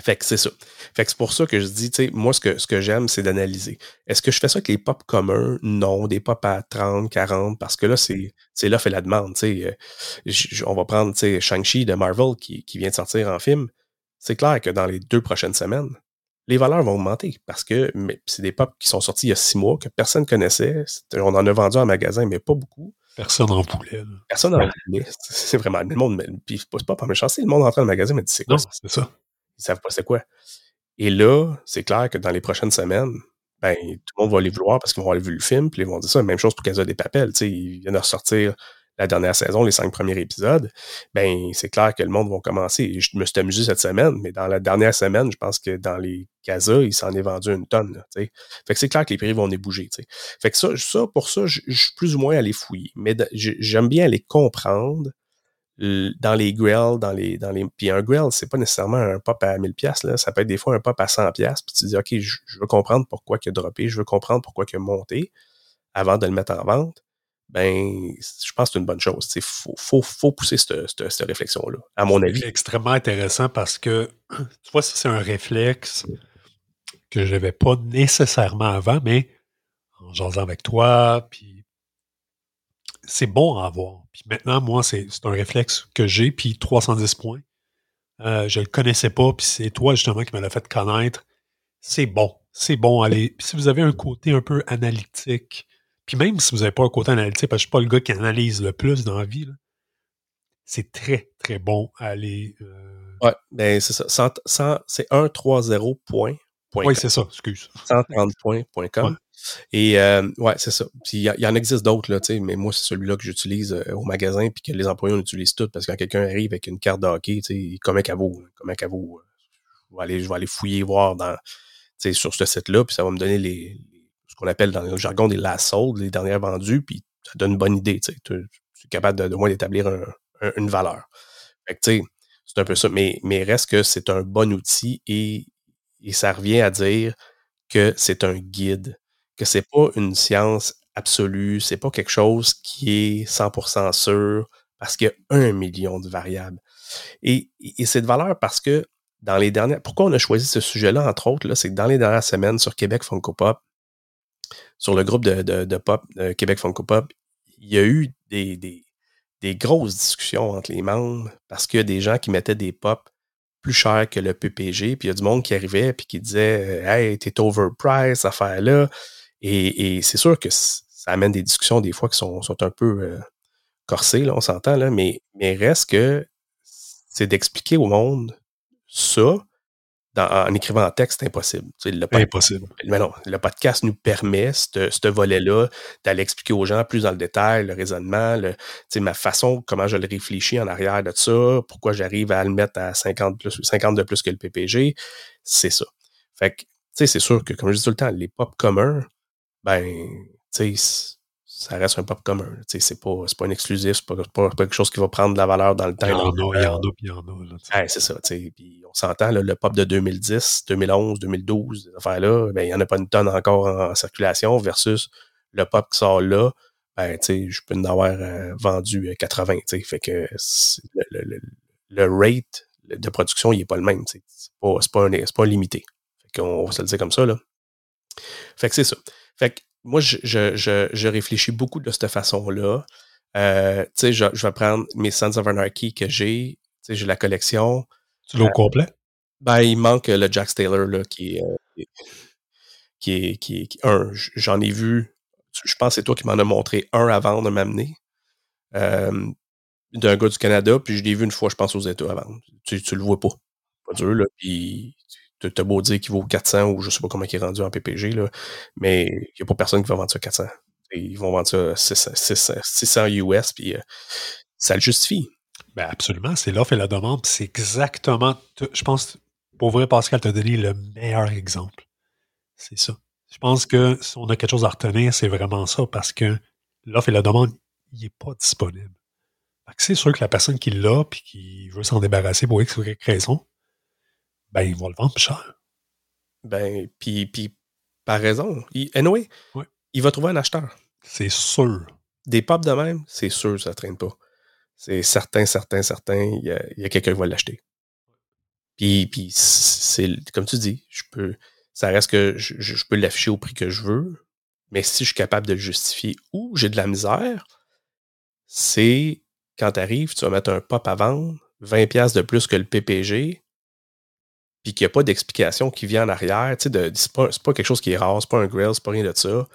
Fait que c'est ça. Fait que c'est pour ça que je dis, tu sais, moi, ce que, ce que j'aime, c'est d'analyser. Est-ce que je fais ça avec les pop communs? Non. Des pop à 30, 40, parce que là, c'est, c'est l'offre et la demande, tu sais. On va prendre, tu sais, Shang-Chi de Marvel qui, qui vient de sortir en film. C'est clair que dans les deux prochaines semaines, les valeurs vont augmenter parce que c'est des pop qui sont sortis il y a six mois que personne ne connaissait. On en a vendu en magasin, mais pas beaucoup. Personne n'en voulait. Là. Personne n'en voulait. C'est vraiment le monde. Puis c'est pas par méchanceté. Le monde rentre dans le magasin mais dit c'est quoi? Non, c'est ça. Ils savent pas c'est quoi. Et là, c'est clair que dans les prochaines semaines, ben, tout le monde va aller vouloir parce qu'ils vont aller vu le film, puis ils vont dire ça. Même chose pour Casa des Papels. Ils viennent de ressortir la dernière saison, les cinq premiers épisodes. Ben, c'est clair que le monde va commencer. Je me suis amusé cette semaine, mais dans la dernière semaine, je pense que dans les Casa, il s'en est vendu une tonne. Là, fait que c'est clair que les prix vont les bouger. T'sais. Fait que ça, ça, pour ça, je, suis plus ou moins allé fouiller. Mais j'aime bien aller comprendre dans les grills, dans les, dans les, puis un grill, c'est pas nécessairement un pop à 1000 pièces là, ça peut être des fois un pop à 100 pièces, puis tu dis ok, je, je, veux comprendre pourquoi il a droppé, je veux comprendre pourquoi il a monté avant de le mettre en vente. Ben, je pense que c'est une bonne chose. Il faut, faut, faut pousser cette, cette, cette réflexion-là, à mon avis. C'est extrêmement intéressant parce que, <clears throat> tu vois, ça, c'est un réflexe que je n'avais pas nécessairement avant, mais en jasant avec toi, puis c'est bon à avoir. Puis maintenant, moi, c'est un réflexe que j'ai, puis 310 points. Euh, je le connaissais pas, puis c'est toi justement qui me l'a fait connaître. C'est bon. C'est bon. Allez. Puis si vous avez un côté un peu analytique, puis même si vous n'avez pas un côté analytique, parce que je suis pas le gars qui analyse le plus dans la vie, c'est très, très bon à aller. Euh... Ouais, ben c'est ça. c'est 1-3-0 points Oui, c'est ça, excuse. 130points.com. Et euh, ouais, c'est ça. Puis il y, en existe d'autres, là, mais moi, c'est celui-là que j'utilise euh, au magasin, puis que les employés utilisent tout, parce que quand quelqu'un arrive avec une carte de hockey, tu sais, comme un caveau, comme un caveau, je vais aller, je vais aller fouiller, voir dans, sur ce site-là, puis ça va me donner les, ce qu'on appelle dans le jargon des last sold, les dernières vendues, puis ça donne une bonne idée, tu es capable de, de moins d'établir une valeur. C'est un peu ça. Mais, mais reste que c'est un bon outil et, et ça revient à dire que c'est un guide, que c'est pas une science absolue, c'est pas quelque chose qui est 100% sûr parce qu'il y a un million de variables. Et, c'est de valeur parce que dans les dernières. Pourquoi on a choisi ce sujet-là, entre autres, c'est que dans les dernières semaines sur Québec Funko Pop, sur le groupe de, de, pop de Québec Funko Pop, il y a eu des, des, des grosses discussions entre les membres parce qu'il y a des gens qui mettaient des pops plus chers que le PPG, puis il y a du monde qui arrivait puis qui disait Hey, t'es overpriced, affaire-là. Et, et c'est sûr que ça amène des discussions des fois qui sont, sont un peu euh, corsées, là, on s'entend, là, mais, mais reste que c'est d'expliquer au monde ça en écrivant en texte, c'est impossible. Le impossible. Mais non, le podcast nous permet, ce volet-là, d'aller expliquer aux gens plus dans le détail le raisonnement, le, ma façon, comment je le réfléchis en arrière de ça, pourquoi j'arrive à le mettre à 50, plus, 50 de plus que le PPG, c'est ça. Fait que, c'est sûr que, comme je dis tout le temps, les pop communs, ben, tu sais, ça reste un pop commun. C'est pas, pas un exclusif, c'est pas, pas, quelque chose qui va prendre de la valeur dans le temps. Il y en a, il y en a, puis il y en a. c'est ça. Puis on s'entend, le pop de 2010, 2011, 2012, ces affaires-là, ben, il n'y en a pas une tonne encore en, circulation versus le pop qui sort là. Ben, je peux en avoir euh, vendu 80. Fait que le, le, rate de production, il n'est pas le même. C'est pas, pas, pas limité. Fait qu'on va se le dire comme ça. Là. Fait que c'est ça. Fait que moi, je, je, je, réfléchis beaucoup de cette façon-là. Euh, tu sais, je, je, vais prendre mes Sons of Anarchy que j'ai. Tu sais, j'ai la collection. Tu l'as au euh, complet? Ben, il manque le Jack Taylor, là, qui est, euh, qui est, qui est, un, j'en ai vu, je pense que c'est toi qui m'en as montré un avant de m'amener. Euh, d'un gars du Canada, puis je l'ai vu une fois, je pense, aux États avant. Tu, tu le vois pas. Pas dur, là. Puis T'as beau dire qu'il vaut 400 ou je sais pas comment il est rendu en PPG, là, mais il n'y a pas personne qui va vendre ça 400. ils vont vendre ça 600, US, puis euh, ça le justifie. Ben absolument, c'est l'offre et la demande, c'est exactement, je pense, pour vrai, Pascal t'a donné le meilleur exemple. C'est ça. Je pense que si on a quelque chose à retenir, c'est vraiment ça, parce que l'offre et la demande, il n'est pas disponible. C'est sûr que la personne qui l'a puis qui veut s'en débarrasser pour X ou raison, ben, ils vont le vendre plus cher. Ben, puis, puis par raison. Il, anyway, il va trouver un acheteur. C'est sûr. Des pop de même, c'est sûr ça ne traîne pas. C'est certain, certain, certain, il y a, quelqu'un qui va l'acheter. Puis, puis c'est comme tu dis, je peux, ça reste que je, je peux l'afficher au prix que je veux, mais si je suis capable de le justifier ou j'ai de la misère, c'est quand tu arrives, tu vas mettre un pop à vendre, 20$ de plus que le PPG, puis qu'il n'y a pas d'explication qui vient en arrière, c'est pas, pas, quelque chose qui est rare, c'est pas un grill, c'est pas rien de ça.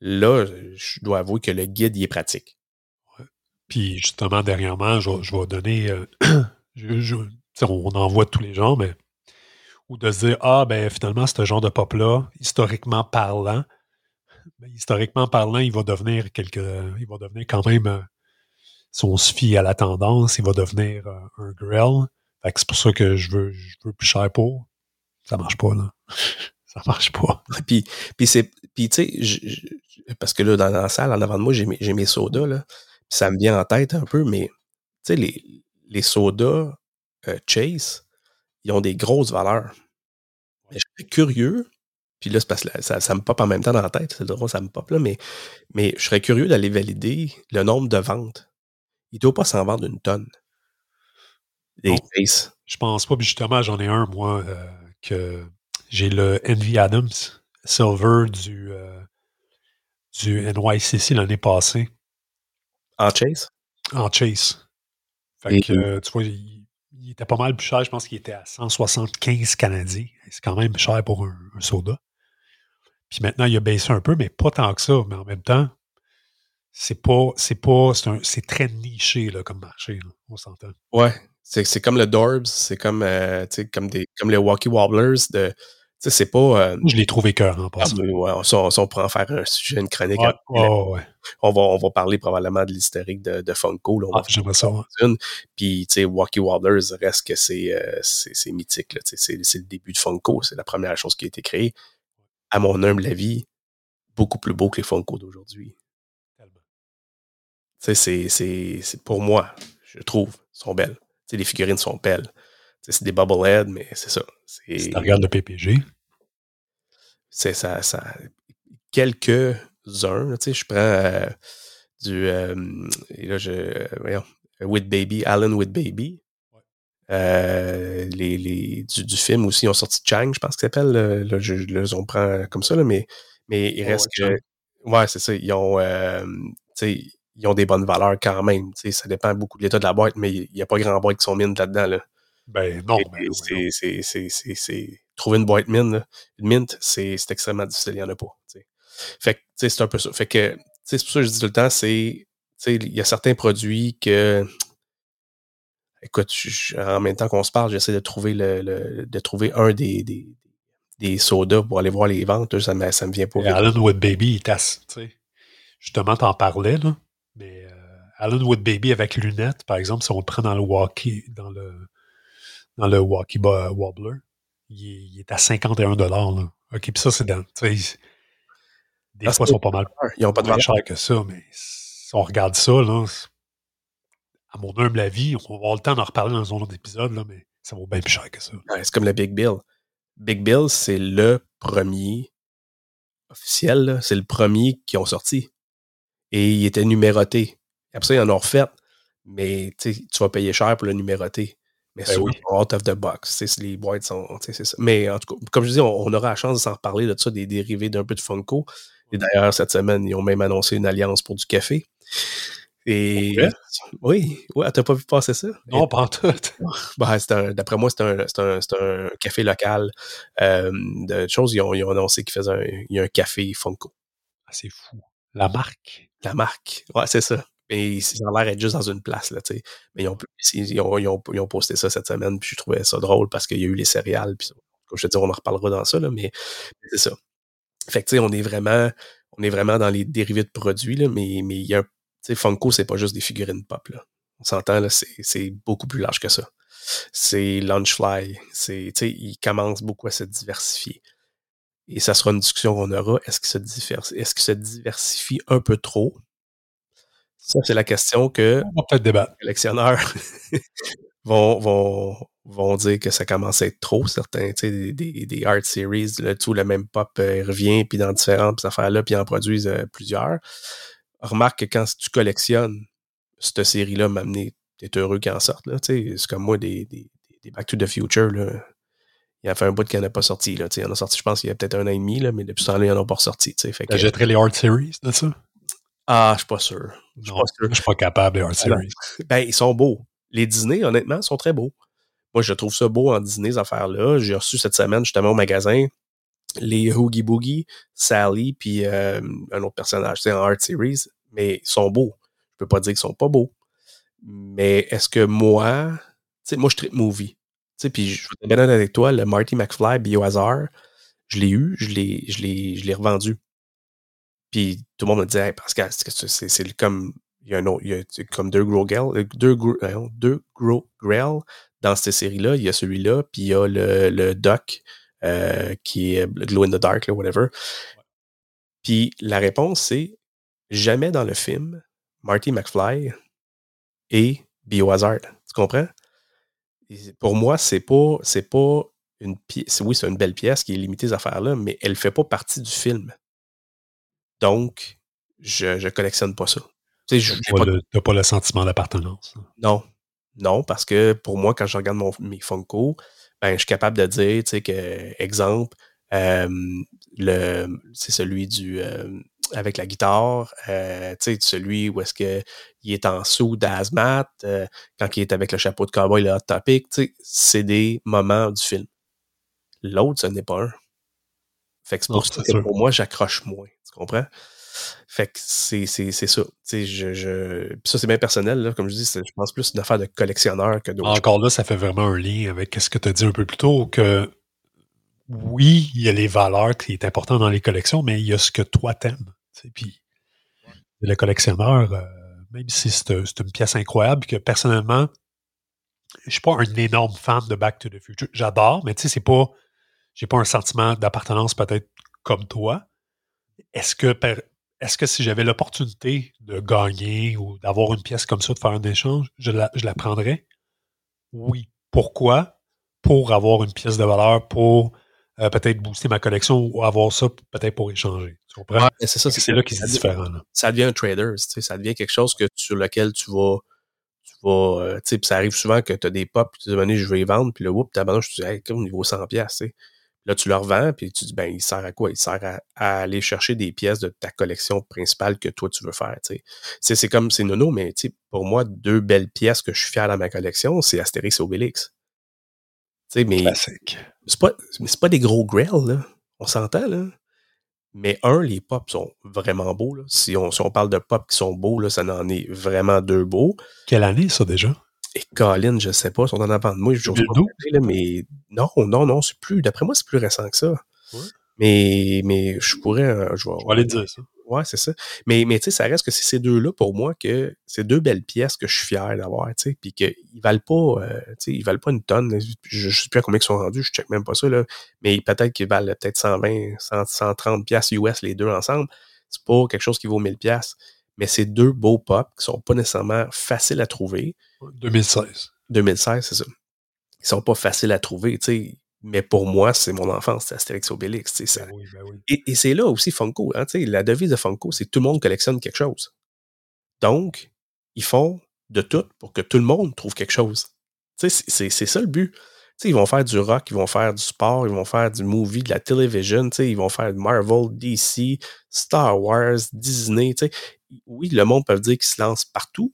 Là, je dois avouer que le guide, il est pratique. Puis justement, dernièrement, je, je vais donner, euh, <clears throat> on en voit tous les gens, mais ou de se dire, ah, ben finalement, ce genre de pop-là, historiquement parlant, ben, historiquement parlant, il va devenir quelque, il va devenir quand même, euh, si on se fie à la tendance, il va devenir euh, un grill c'est pour ça que je veux, plus cher pour. Ça marche pas, là. <laughs> ça marche pas. Puis, tu sais, parce que là, dans la salle, en avant de moi, j'ai mes, sodas, ça me vient en tête un peu, mais tu les, sodas euh, Chase, ils ont des grosses valeurs. je suis curieux, puis là, parce que ça, ça, me pop en même temps dans la tête, c'est drôle, ça me pop là, mais, mais je serais curieux d'aller valider le nombre de ventes. Il ne doit pas s'en vendre une tonne. Je pense pas, justement, j'en ai un, moi, euh, que j'ai le Envy Adams Silver du, euh, du NYCC l'année passée. En chase? En chase. Fait que, tu vois, il, était pas mal plus cher. Je pense qu'il était à 175 Canadiens. C'est quand même cher pour un, soda. Puis maintenant, il a baissé un peu, mais pas tant que ça. Mais en même temps, c'est pas, c'est pas, c'est très niché là, comme marché. on s'entend. Ouais, c'est comme le Dorbs, c'est comme, euh, comme, des, comme les Walkie Wobblers de, c'est pas. je l'ai trouvé cœur en passant. Ah, ouais, ça, on, pourrait en faire un sujet, une chronique. Ouais, on, va, on va parler probablement de l'hystérique de, de, Funko. Là, ah, j'aimerais ça. Puis, tu sais, Walkie Wobblers reste que c'est c'est mythique. C'est le début de Funko. C'est la première chose qui a été créée. À mon humble avis, beaucoup plus beau que les Funko d'aujourd'hui. C'est pour moi, je trouve, sont belles. Les figurines sont belles. C'est des bobbleheads, mais c'est ça. Si tu regardes le PPG. C'est ça, ça. Quelques-uns, je prends euh, du. Euh, là, je. Voyons, With Baby, Alan With Baby. Euh, les, les, du, film aussi, ils ont sorti Chang, je pense ça s'appelle. Là, je, là, on prend comme ça, là, mais, mais il reste que. Ouais, c'est ça. Ils ont. Ils ont des bonnes valeurs quand même. Ça dépend beaucoup de l'état de la boîte, mais il n'y a pas grand boîte qui sont mines là-dedans. Là. Ben non. Ben, c'est trouver une boîte mine, une mint, c'est extrêmement difficile, il n'y en a pas. Fait que c'est un peu ça. Fait que c'est pour ça que je dis tout le temps, c'est il y a certains produits que écoute, en même temps qu'on se parle, j'essaie de trouver le, de trouver un des, des, des, sodas pour aller voir les ventes. Ça me, ça me vient pas. Alan Wood Baby, il tasse. Justement, t'en parlais, là. Mais euh, Alan Wood Baby avec lunettes, par exemple, si on le prend dans le walkie, dans le dans le Walkie Wobbler, il est, à 51 là. OK, puis ça, c'est dans. Des fois, ils sont pas mal. Ils ont pas de plus cher que ça, mais si on regarde ça, là, à mon humble avis, on va avoir le temps d'en reparler dans un autre épisode, là, mais ça vaut bien plus cher que ça. c'est comme le Big Bill. Big Bill, c'est le premier officiel, c'est le premier qui ont sorti. Et il était numéroté. Après ça, ils en ont refait. Mais tu vas payer cher pour le numéroter. Mais ben oui. out of the box. Les boîtes sont. C'est ça. Mais en tout cas, comme je dis, on, aura la chance de s'en reparler de ça, des dérivés d'un peu de Funko. Et d'ailleurs, cette semaine, ils ont même annoncé une alliance pour du café. Et oui, ouais, t'as pas vu passer ça? Non, pas en tout. <laughs> bah, D'après moi, c'est un, un, un, café local. Euh, de choses, ils ont, ils ont annoncé qu'il faisait un, il y a un café Funko. Ah, c'est fou. La marque? La marque. Ouais, c'est ça. Mais ça a l'air d'être juste dans une place, là, tu sais. Mais ils ont, ils, ils, ils posté ça cette semaine, puis je trouvais ça drôle parce qu'il y a eu les céréales, puis je te dis, on en reparlera dans ça, là, mais, c'est ça. Fait que, tu sais, on est vraiment, on est vraiment dans les dérivés de produits, là, mais, il y a sais, Funko, c'est pas juste des figurines pop, là. On s'entend, là, c'est beaucoup plus large que ça. C'est Lunchfly, c'est, tu sais, il commence beaucoup à se diversifier. Et ça sera une discussion qu'on aura. Est-ce qu'il se, diversifie un peu trop? Ça, c'est la question que les collectionneurs <laughs> vont, vont, vont dire que ça commence à être trop, certains, tu sais, des, des, des, art series, là, tout le même pop euh, revient, puis dans différentes affaires-là, puis en produisent euh, plusieurs. Remarque que quand tu collectionnes cette série-là, m'amener, t'es heureux qu'elle en sorte, là, tu sais, c'est comme moi, des, des, des Back to the Future, là. Il a fait un bout qu'il n'en a pas sorti, là, il en a sorti, je pense, il y a peut-être un an et demi, là, mais depuis ce temps-là, il n'en a pas sorti, tu sais. Fait que, les art series de ça? Ah, je suis pas sûr. Je suis pas sûr. Je suis pas capable, les Series. <laughs> Ben, ils sont beaux. Les Disney, honnêtement, sont très beaux. Moi, je trouve ça beau en Disney, ces affaires-là. J'ai reçu cette semaine, justement, au magasin, les Hoogie Boogie, Sally, puis euh, un autre personnage, c'est en Art Series, mais ils sont beaux. Je peux pas dire qu'ils sont pas beaux. Mais est-ce que moi, tu sais, moi, je trip movie. Sais, puis je être bien avec toi, le Marty McFly Biohazard, je l'ai eu, je l'ai, revendu. Puis tout le monde me disait, hey, Pascal, c'est comme il y a un autre, il y a comme deux Gros Grail, deux, deux Grail dans cette série-là. Il y a celui-là, puis il y a le, le Doc euh, qui est Glow in the Dark, là, whatever. Puis la réponse, c'est jamais dans le film, Marty McFly et Biohazard. Tu comprends? Pour moi, c'est pas, c'est pas une pièce. Oui, c'est une belle pièce qui est limitée, ces affaires-là, mais elle fait pas partie du film. Donc, je ne collectionne pas ça. Tu n'as pas, le sentiment d'appartenance. Non. Non, parce que pour moi, quand je regarde mon, mes Funko, ben, je suis capable de dire, tu sais, que, exemple, le, c'est celui du, avec la guitare, euh, tu sais, celui où est-ce qu'il est en sous d'Azmat, euh, quand il est avec le chapeau de cowboy, le hot topic, tu sais, c'est des moments du film. L'autre, ce n'est pas un. Fait que c'est pour ça que pour moi, j'accroche moins comprends? Fait que c'est, c'est, c'est ça. Je, je... Puis ça, c'est bien personnel. Là. Comme je dis, je pense plus une affaire de collectionneur que d'autres. Encore là, ça fait vraiment un lien avec ce que tu as dit un peu plus tôt, que oui, il y a les valeurs qui est important dans les collections, mais il y a ce que toi t'aimes. Puis le collectionneur, euh, même si c'est une pièce incroyable, que personnellement, je suis pas un énorme fan de Back to the Future. J'adore, mais tu sais, c'est pas. J'ai pas un sentiment d'appartenance peut-être comme toi. Est-ce que est-ce que si j'avais l'opportunité de gagner ou d'avoir une pièce comme ça, de faire un échange, je la, je la prendrais? Oui. Pourquoi? Pour avoir une pièce de valeur, pour euh, peut-être booster ma collection ou avoir ça peut-être pour échanger. Tu comprends? c'est ça. C'est là qui est différent. Ça devient un trader, ça devient quelque chose que, sur lequel tu vas. Tu vas euh, ça arrive souvent que tu as des pop, puis tu dis, je vais les vendre, puis le whoop, tu je te dis, hey, au niveau 100$, Là, tu leur vends, puis tu dis, ben, il sert à quoi? Il sert à, aller chercher des pièces de ta collection principale que toi, tu veux faire. C'est comme, c'est nono, mais pour moi, deux belles pièces que je suis fier dans ma collection, c'est Astérix et Obélix. mais Classique. C'est pas, pas des gros grails, là. On s'entend, là. Mais un, les pops sont vraiment beaux. Là. Si, on, si on parle de pop qui sont beaux, là, ça en est vraiment deux beaux. Quelle année, ça, déjà? Et Colin, je sais pas, si on en a parlé de moi, je pas mais non, non, non, c'est plus, d'après moi, c'est plus récent que ça. Mais, mais je pourrais, euh, je vais, aller dire ça. Ouais, c'est ça. Mais, mais tu sais, ça reste que c'est ces deux-là, pour moi, que c'est deux belles pièces que je suis fier d'avoir, tu sais, puis qu'ils valent pas, euh, tu sais, ils valent pas une tonne. Je, je sais plus à combien ils sont rendus, je check même pas ça, là. Mais peut-être qu'ils valent peut-être 120, 130 pièces US les deux ensemble. C'est pas quelque chose qui vaut 1000 pièces. Mais c'est deux beaux pop qui sont pas nécessairement faciles à trouver. 2016. 2016, c'est ça. Ils sont pas faciles à trouver, tu sais. Mais pour moi, c'est mon enfance, c'est Astérix Obélix. Ça. Ben oui, ben oui. Et, et c'est là aussi Funko. Hein, la devise de Funko, c'est que tout le monde collectionne quelque chose. Donc, ils font de tout pour que tout le monde trouve quelque chose. C'est ça le but. ils vont faire du rock, ils vont faire du sport, ils vont faire du movie, de la télévision, ils vont faire Marvel, DC, Star Wars, Disney. Oui, le monde peut dire qu'il se lance partout,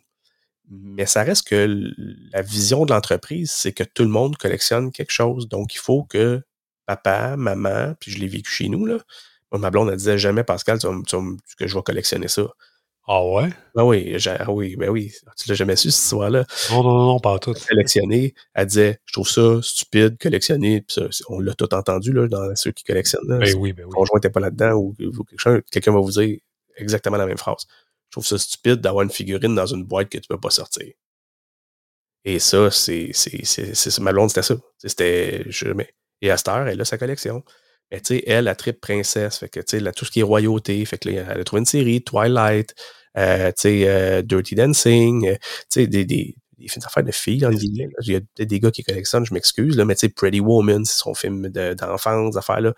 mais ça reste que la vision de l'entreprise, c'est que tout le monde collectionne quelque chose. Donc, il faut que papa, maman, puis je l'ai vécu chez nous, là. Moi, ma blonde, elle disait jamais, Pascal, tu que je vais collectionner ça. Ah ouais? Ben oui, oui, ben oui. Tu l'as jamais su, cette histoire-là. Non, non, non, pas tout. Collectionner, elle disait, je trouve ça stupide, collectionner. on l'a tout entendu, là, dans ceux qui collectionnent. Ben oui, ben oui. conjoint n'était pas là-dedans ou, quelqu'un va vous dire exactement la même phrase. Je trouve ça stupide d'avoir une figurine dans une boîte que tu peux pas sortir. Et ça, c'est, c'est, ma blonde, c'était ça. C'était, et à cette heure, elle a sa collection. Mais tu sais, elle, la trip princesse, fait que tu sais, tout ce qui est royauté, fait que elle a trouvé une série, Twilight, euh, tu sais, euh, Dirty Dancing, euh, tu sais, des, des, des affaires de filles, en guillemets. Il y a peut-être des gars qui collectionnent, je m'excuse, là, mais tu sais, Pretty Woman, c'est son film d'enfance, affaires-là.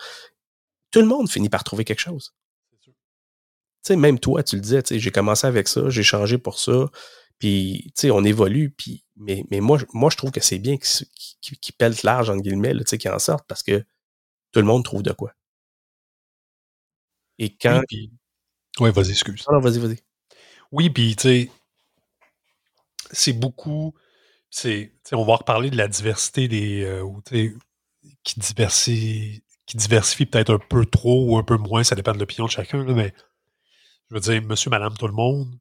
Tout le monde finit par trouver quelque chose. Tu sais, même toi, tu le disais, j'ai commencé avec ça, j'ai changé pour ça, puis, tu sais, on évolue, puis, mais, mais moi, moi, je trouve que c'est bien qu'ils qui, qui pèlent large, en guillemets, tu sais, qu'ils en sortent, parce que tout le monde trouve de quoi. Et quand. Oui, vas-y, excuse. Non, vas-y, vas-y. Oui, puis, tu sais, c'est beaucoup. C'est, on va reparler de la diversité des. Euh, qui diversifie, qui diversifie peut-être un peu trop ou un peu moins, ça dépend de l'opinion de chacun, mais je veux dire, monsieur, madame, tout le monde,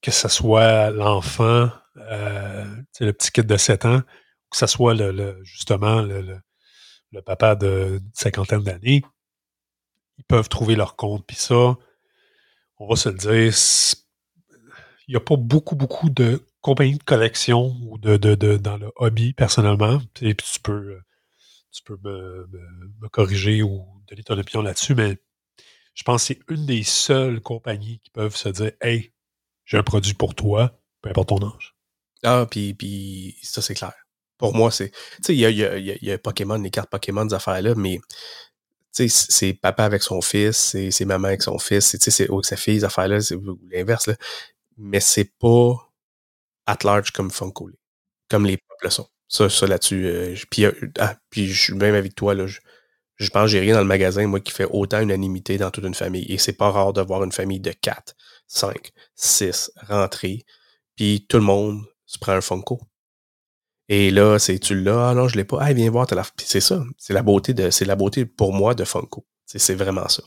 que ce soit l'enfant, euh, le petit kid de 7 ans, que ce soit le, justement le, papa de cinquantaine d'années, ils peuvent trouver leur compte. Puis ça, on va se le dire, il n'y a pas beaucoup, beaucoup de compagnies de collection ou de, dans le hobby, personnellement. Et puis tu peux, tu peux me, corriger ou donner ton opinion là-dessus, mais je pense que c'est une des seules compagnies qui peuvent se dire Hey, j'ai un produit pour toi, peu importe ton âge. Ah, puis, puis ça, c'est clair. Pour moi, c'est. Tu sais, il y a, y, y a, Pokémon, les cartes Pokémon, des affaires-là, mais c'est papa avec son fils, c'est maman avec son fils, c'est avec sa fille, ces affaires-là, c'est l'inverse. Mais c'est pas at large comme Funko, comme les peuples sont. Ça, ça là-dessus. Euh, puis, euh, ah, puis je suis même avec toi, là. Je pense que j'ai rien dans le magasin, moi, qui fait autant unanimité dans toute une famille. Et c'est pas rare de voir une famille de 4, 5, 6 rentrer, puis tout le monde se prend un Funko. Et là, c'est tu l'as, ah non, je l'ai pas. Ah, viens voir, la. c'est ça. C'est la beauté de. C'est la beauté pour moi de Funko. C'est vraiment ça.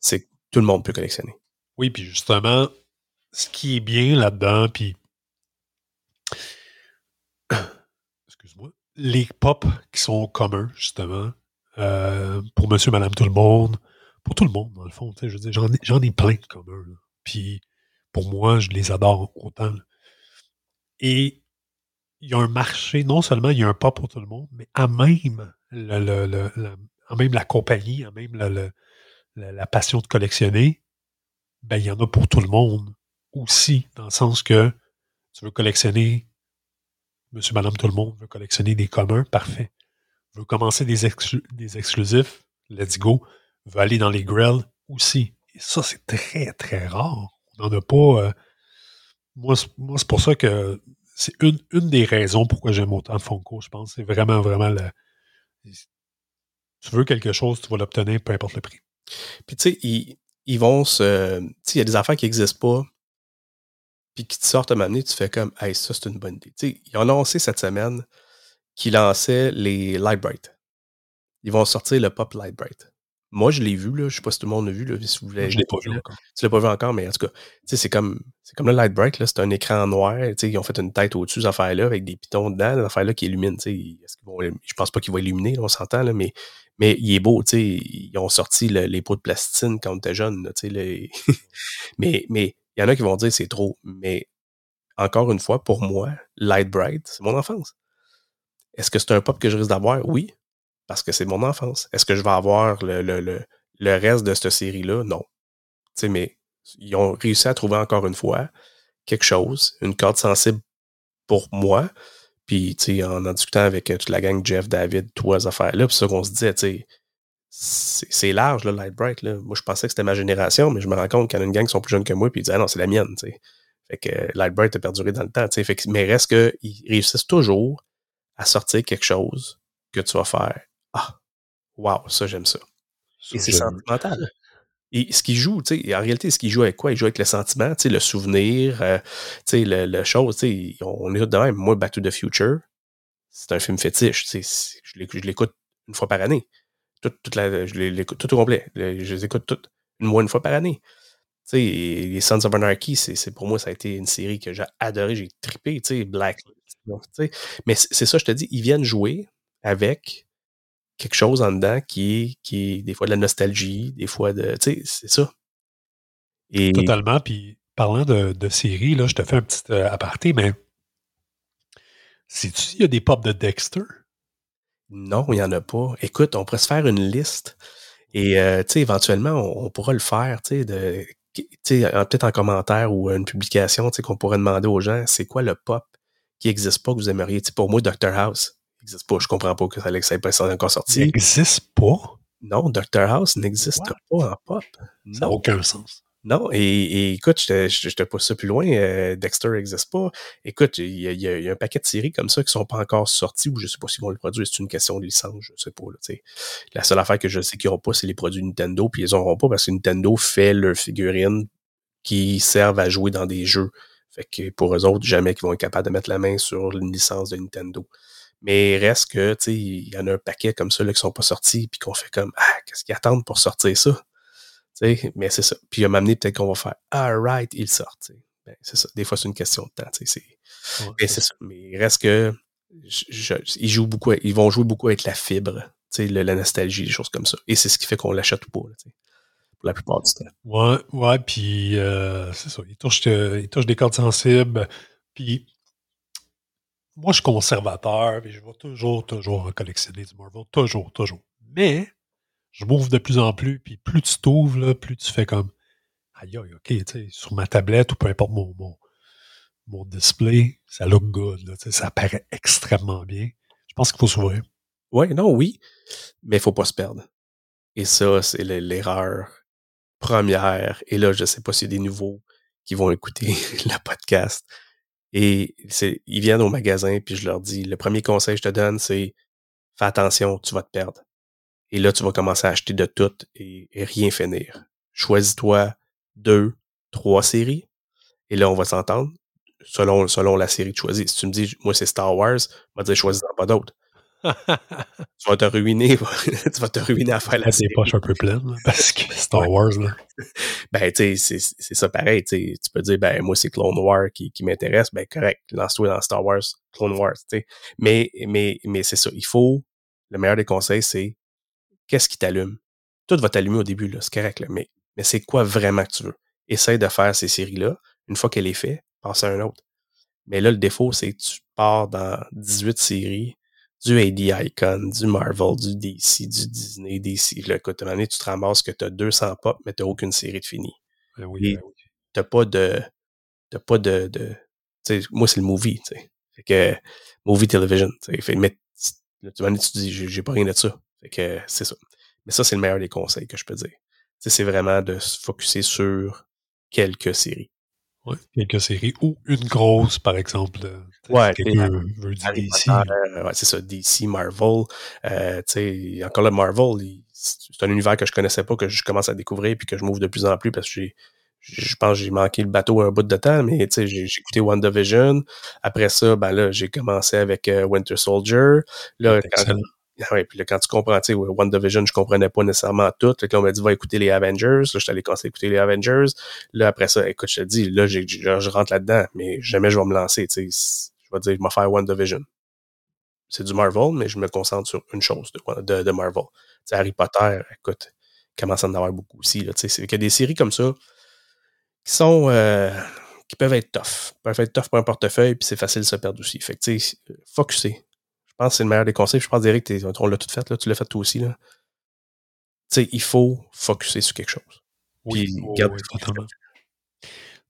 C'est tout le monde peut collectionner. Oui, puis justement, ce qui est bien là-dedans, puis. <coughs> Excuse-moi. Les pop qui sont communs, justement, euh, pour monsieur, madame, tout le monde, pour tout le monde, dans le fond. Je veux dire, j'en ai, ai plein de communs. Puis pour moi, je les adore autant. Et il y a un marché, non seulement il y a un pas pour tout le monde, mais à même, le, même la compagnie, à même la, passion de collectionner, ben, il y en a pour tout le monde aussi, dans le sens que tu veux collectionner, monsieur, madame, tout le monde veut collectionner des communs, parfait. Veut commencer des, exclusifs, let's go. Veut aller dans les grills aussi. Et ça, c'est très, très rare. On n'en a pas. Euh, moi, c'est pour ça que c'est une, des raisons pourquoi j'aime autant Funko, je pense. C'est vraiment, vraiment le. Tu veux quelque chose, tu vas l'obtenir, peu importe le prix. Puis tu sais, ils, ils, vont se. Tu sais, il y a des affaires qui n'existent pas, puis qui te sortent à un tu fais comme, hey, ça, c'est une bonne idée. Tu sais, ils ont annoncé cette semaine qu'ils lançaient les Light Bright. Ils vont sortir le Pop Light Bright. Moi, je l'ai vu, là. Je sais pas si tout le monde l'a vu, là. Si vous je l'ai pas vu encore. Tu l'as pas vu encore, mais en tout cas, c'est comme, c'est comme le Light Bright, là. C'est un écran noir. Ils ont fait une tête au-dessus de cette affaire-là avec des pitons dedans, cette affaire-là qui illumine. Est-ce qu'ils vont, je pense pas qu'il va illuminer, on s'entend, là, mais, mais il est beau, sais. Ils ont sorti les pots de plastine quand on était jeune, les... <laughs> mais, mais il y en a qui vont dire c'est trop. Mais encore une fois, pour moi, Light Bright, c'est mon enfance. Est-ce que c'est un pop que je risque d'avoir? Oui parce que c'est mon enfance. Est-ce que je vais avoir le, le, le, reste de cette série-là? Non. mais ils ont réussi à trouver encore une fois quelque chose, une corde sensible pour moi. Puis, en en discutant avec euh, toute la gang, Jeff, David, trois affaires-là, puis ça qu'on se disait, c'est large, là, Light Bright. Là. Moi, je pensais que c'était ma génération, mais je me rends compte qu'il y en a une gang qui sont plus jeunes que moi, puis ils disent, ah non, c'est la mienne, tu sais. Fait que euh, Light a perduré dans le temps, que, mais reste qu'ils réussissent toujours à sortir quelque chose que tu vas faire ah, wow, ça, j'aime ça. Et c'est sentimental. Et ce qu'il joue, tu sais, en réalité, ce qu'il joue avec quoi? Il joue avec le sentiment, tu sais, le souvenir, euh, tu sais, le, le chose, tu sais, on est de même. Moi, Back to the Future, c'est un film fétiche, tu sais, je l'écoute une fois par année. Tout, toute la, je l'écoute tout au complet. Je les écoute toutes, une fois, une fois par année. Tu sais, les Sons of Anarchy, c'est pour moi, ça a été une série que j'ai adoré, j'ai trippé, tu sais, Black. Mais c'est ça, je te dis, ils viennent jouer avec quelque chose en dedans qui est, qui est des fois de la nostalgie, des fois de. Tu sais, c'est ça. Et... Totalement. Puis parlant de, de séries, là, je te fais un petit euh, aparté, mais si tu il y a des pop de Dexter? Non, il n'y en a pas. Écoute, on pourrait se faire une liste. Et euh, tu sais, éventuellement, on, pourra le faire, tu sais, de peut-être en commentaire ou une publication, tu sais, qu'on pourrait demander aux gens, c'est quoi le pop qui n'existe pas que vous aimeriez? sais, pour moi, Dr. House n'existe pas. Je comprends pas que ça n'ait pas encore sorti. Il n'existe pas? Non, Dr. House n'existe pas en pop. Ça n'a aucun sens. Non, et, écoute, je te pousse ça plus loin. Euh, Dexter n'existe pas. Écoute, il y, a un paquet de séries comme ça qui sont pas encore sorties ou je sais pas s'ils vont le produire. C'est une question de licence, je sais pas. la seule affaire que je sais qu'ils n'auront pas, c'est les produits Nintendo, puis ils n'auront pas parce que Nintendo fait leurs figurines qui servent à jouer dans des jeux. Fait que pour eux autres, jamais qu'ils vont être capables de mettre la main sur une licence de Nintendo. Mais reste que, tu sais, il y en a un paquet comme ça là, qui sont pas sortis, puis qu'on fait comme Ah, qu'est-ce qu'ils attendent pour sortir ça? sais mais c'est ça. Puis il m'a amené peut-être qu'on va faire Ah, right, ils sortent. Ben, c'est ça. Des fois, c'est une question de temps. C'est, mais c'est ça. Mais il reste que ils jouent beaucoup, ils vont jouer beaucoup avec la fibre, le, la nostalgie, des choses comme ça. Et c'est ce qui fait qu'on l'achète ou pas, là, la plupart du temps. Ouais, ouais, puis euh, c'est ça. Ils touchent, euh, ils touchent des cordes sensibles. Puis moi, je suis conservateur, et je vais toujours, toujours collectionner du Marvel. Toujours, toujours. Mais, je m'ouvre de plus en plus, puis plus tu t'ouvres, plus tu fais comme aïe, aïe, ok, tu sais, sur ma tablette ou peu importe mon, mon, display, ça look good, là, ça paraît extrêmement bien. Je pense qu'il faut s'ouvrir. Oui, non, oui, mais il faut pas se perdre. Et ça, c'est l'erreur première. Et là, je sais pas s'il y a des nouveaux qui vont écouter <laughs> le podcast. Et ils viennent au magasin, puis je leur dis, le premier conseil que je te donne, c'est fais attention, tu vas te perdre. Et là, tu vas commencer à acheter de tout et, rien finir. Choisis-toi deux, trois séries, et là, on va s'entendre selon, selon la série que tu choisis. Si tu me dis, moi, c'est Star Wars, on va dire, choisis pas d'autres. Tu vas te ruiner, <laughs> tu vas te ruiner à faire la série. poches un peu pleines, parce que <laughs> Star Wars, là. <laughs> Ben, tu sais, c'est ça pareil, tu peux dire, ben, moi, c'est Clone Wars qui, qui m'intéresse, ben, correct, lance-toi dans Star Wars, Clone Wars, tu sais. Mais, mais, mais c'est ça, il faut, le meilleur des conseils, c'est qu'est-ce qui t'allume? Tout va t'allumer au début, c'est correct, mais, mais c'est quoi vraiment que tu veux? Essaye de faire ces séries-là. Une fois qu'elle est faite, passe à un autre. Mais là, le défaut, c'est que tu pars dans 18 séries, du AD Icon, du Marvel, du DC, du Disney, DC. Là, écoute, à tu te ramasses que tu as 200 pop, mais tu aucune série de fini. Ben oui, ben T'as pas de. T'as pas de. de moi, c'est le movie, tu sais. Fait que. Movie television. Fait, mais tu, tu dis, j'ai pas rien de ça. Fait que c'est ça. Mais ça, c'est le meilleur des conseils que je peux dire. C'est vraiment de se focuser sur quelques séries. Ouais, quelques séries ou une grosse, par exemple. Ouais, veut dire DC. ouais, c'est ça, DC, Marvel. Euh, encore là, Marvel, c'est un univers que je connaissais pas, que je commence à découvrir puis que je m'ouvre de plus en plus parce que j'ai je pense que j'ai manqué le bateau un bout de temps, mais j'ai écouté WandaVision. Après ça, ben là, j'ai commencé avec euh, Winter Soldier. Là, quand, ah puis là, quand tu comprends, tu sais, WandaVision, je comprenais pas nécessairement tout. Là, on m'a dit, va écouter les Avengers. Là, je t'allais commencer à écouter les Avengers. Là, après ça, écoute, je te dis, là, je rentre là-dedans, mais jamais je vais me lancer, tu sais. Je vais dire, je vais faire WandaVision. C'est du Marvel, mais je me concentre sur une chose de, de, Marvel. sais, Harry Potter, écoute, commence à en avoir beaucoup aussi. Là, c'est qu'il y a des séries comme ça qui sont euh, qui peuvent être tough. peuvent être tough pour un portefeuille, puis c'est facile de se perdre aussi. Fait que, tu sais, focuser pense que c'est le meilleur des conseils. Je pense, Eric, on l'a tout fait, là, tu l'as fait toi aussi. Là. sais, il faut focuser sur quelque chose. Oui, totalement.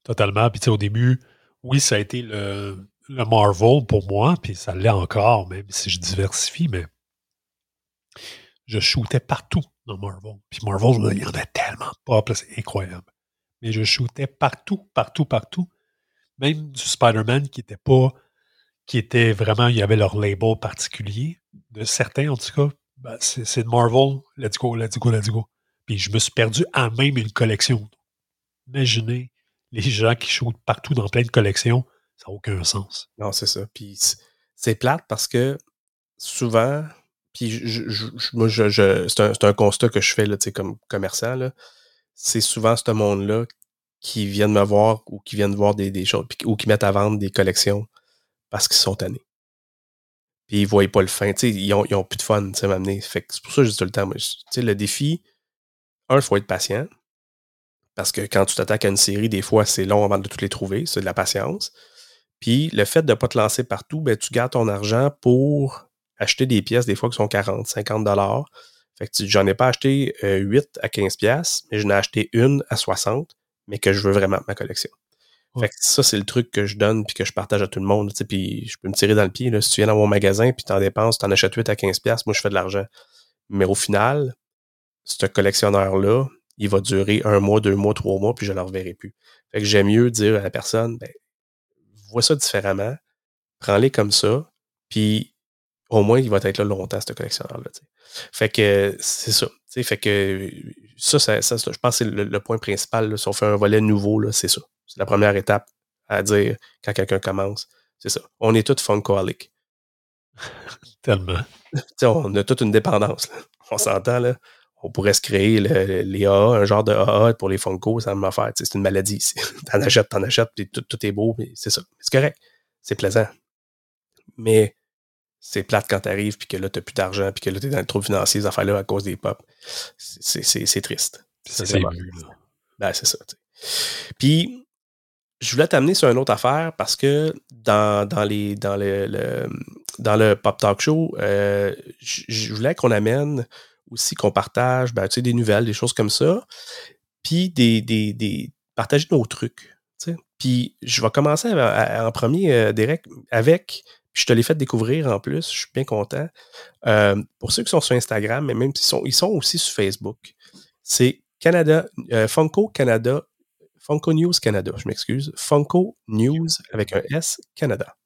Totalement. Puis au début, oui, ça a été le, le Marvel pour moi, puis ça l'est encore, même si je diversifie, mais je shootais partout dans Marvel. Puis Marvel, il y en a tellement pas, c'est incroyable. Mais je shootais partout, partout, partout. Même du Spider-Man qui n'était pas qui étaient vraiment, il y avait leur label particulier, de certains en tout cas. Ben, c'est de Marvel, let's go, let's go, let's go. Puis je me suis perdu à même une collection. Imaginez les gens qui shootent partout dans plein de collections, ça n'a aucun sens. Non, c'est ça. Puis c'est plate parce que souvent, puis je, je, c'est un, constat que je fais là, comme commerçant, c'est souvent ce monde-là qui viennent me voir ou qui viennent voir des, des choses, ou qui mettent à vendre des collections parce qu'ils sont tannés. Puis ils ne voient pas le fin. ils ont, ils ont plus de fun, tu m'amener. C'est pour ça que je dis tout le temps, moi, le défi, un, il faut être patient. Parce que quand tu t'attaques à une série, des fois, c'est long avant de toutes les trouver. C'est de la patience. Puis le fait de ne pas te lancer partout, ben, tu gardes ton argent pour acheter des pièces, des fois qui sont 40, 50 dollars. Fait que j'en ai pas acheté 8 euh, à 15 pièces, mais j'en ai acheté une à 60, mais que je veux vraiment ma collection. Fait que ça, c'est le truc que je donne puis que je partage à tout le monde. Puis je peux me tirer dans le pied. Là. Si tu viens dans mon magasin puis tu en dépenses, tu en achètes 8 à 15$, moi je fais de l'argent. Mais au final, ce collectionneur-là, il va durer un mois, deux mois, trois mois, puis je ne le reverrai plus. Fait que j'aime mieux dire à la personne, ben, vois ça différemment, prends-les comme ça, puis au moins, il va être là longtemps, ce collectionneur-là. Fait que c'est ça. Fait que ça, ça, ça, je pense que c'est le, point principal. si on fait un volet nouveau, c'est ça. C'est la première étape à dire quand quelqu'un commence. C'est ça. On est tous funkaholic. <laughs> Tellement. <laughs> on a toute une dépendance. On s'entend, là. On pourrait se créer les AA, un genre de AA pour les Funko, ça m'a fait. C'est une maladie. <laughs> T'en achètes, t'en achètes, puis tout, tout, est beau, c'est ça. C'est correct. C'est plaisant. Mais c'est plate quand t'arrives, puis que là, t'as plus d'argent, puis que là, t'es dans le trou financier, ces affaires-là, à cause des pop. C'est triste. C'est ben, c'est ça. Puis, je voulais t'amener sur une autre affaire parce que dans, dans, les, dans, le, dans le Pop Talk Show, euh, je voulais qu'on amène aussi, qu'on partage ben, des nouvelles, des choses comme ça, puis des, des, partager nos trucs. Puis je vais commencer en premier, euh, Derek, avec, je te l'ai fait découvrir en plus, je suis bien content. Euh, pour ceux qui sont sur Instagram, mais même s'ils sont, ils sont aussi sur Facebook, c'est Canada, Funko Canada Funko News Canada, je m'excuse. Funko News avec un S Canada.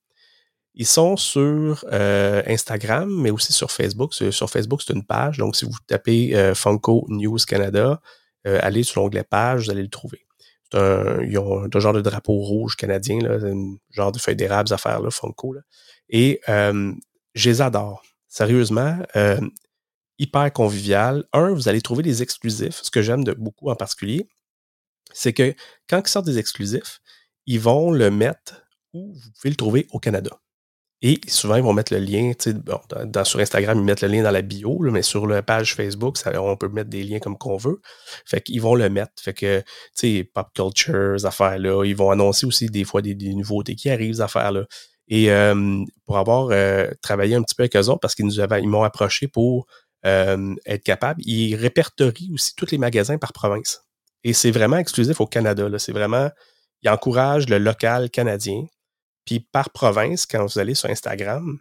Ils sont sur euh, Instagram, mais aussi sur Facebook. Sur, Facebook, c'est une page. Donc, si vous tapez euh, Funko News Canada, euh, allez sur l'onglet page, vous allez le trouver. ils ont un, genre de drapeau rouge canadien, un genre de feuille d'érable à faire, là, Funko. Et je les adore. Sérieusement, hyper convivial. Un, vous allez trouver des exclusifs, ce que j'aime de beaucoup en particulier c'est que quand ils sortent des exclusifs, ils vont le mettre où vous pouvez le trouver au Canada. Et souvent, ils vont mettre le lien, dans, sur Instagram, ils mettent le lien dans la bio, mais sur la page Facebook, on peut mettre des liens comme qu'on veut. Fait qu'ils vont le mettre. Fait que, tu sais, pop culture, affaires-là. Ils vont annoncer aussi des fois des, nouveautés qui arrivent, affaires-là. Et euh, pour avoir euh, travaillé un petit peu avec eux autres, parce qu'ils nous avaient, ils m'ont approché pour euh, être capable, ils répertorient aussi tous les magasins par province. Et c'est vraiment exclusif au Canada. C'est vraiment, ils encouragent le local canadien. Puis par province, quand vous allez sur Instagram,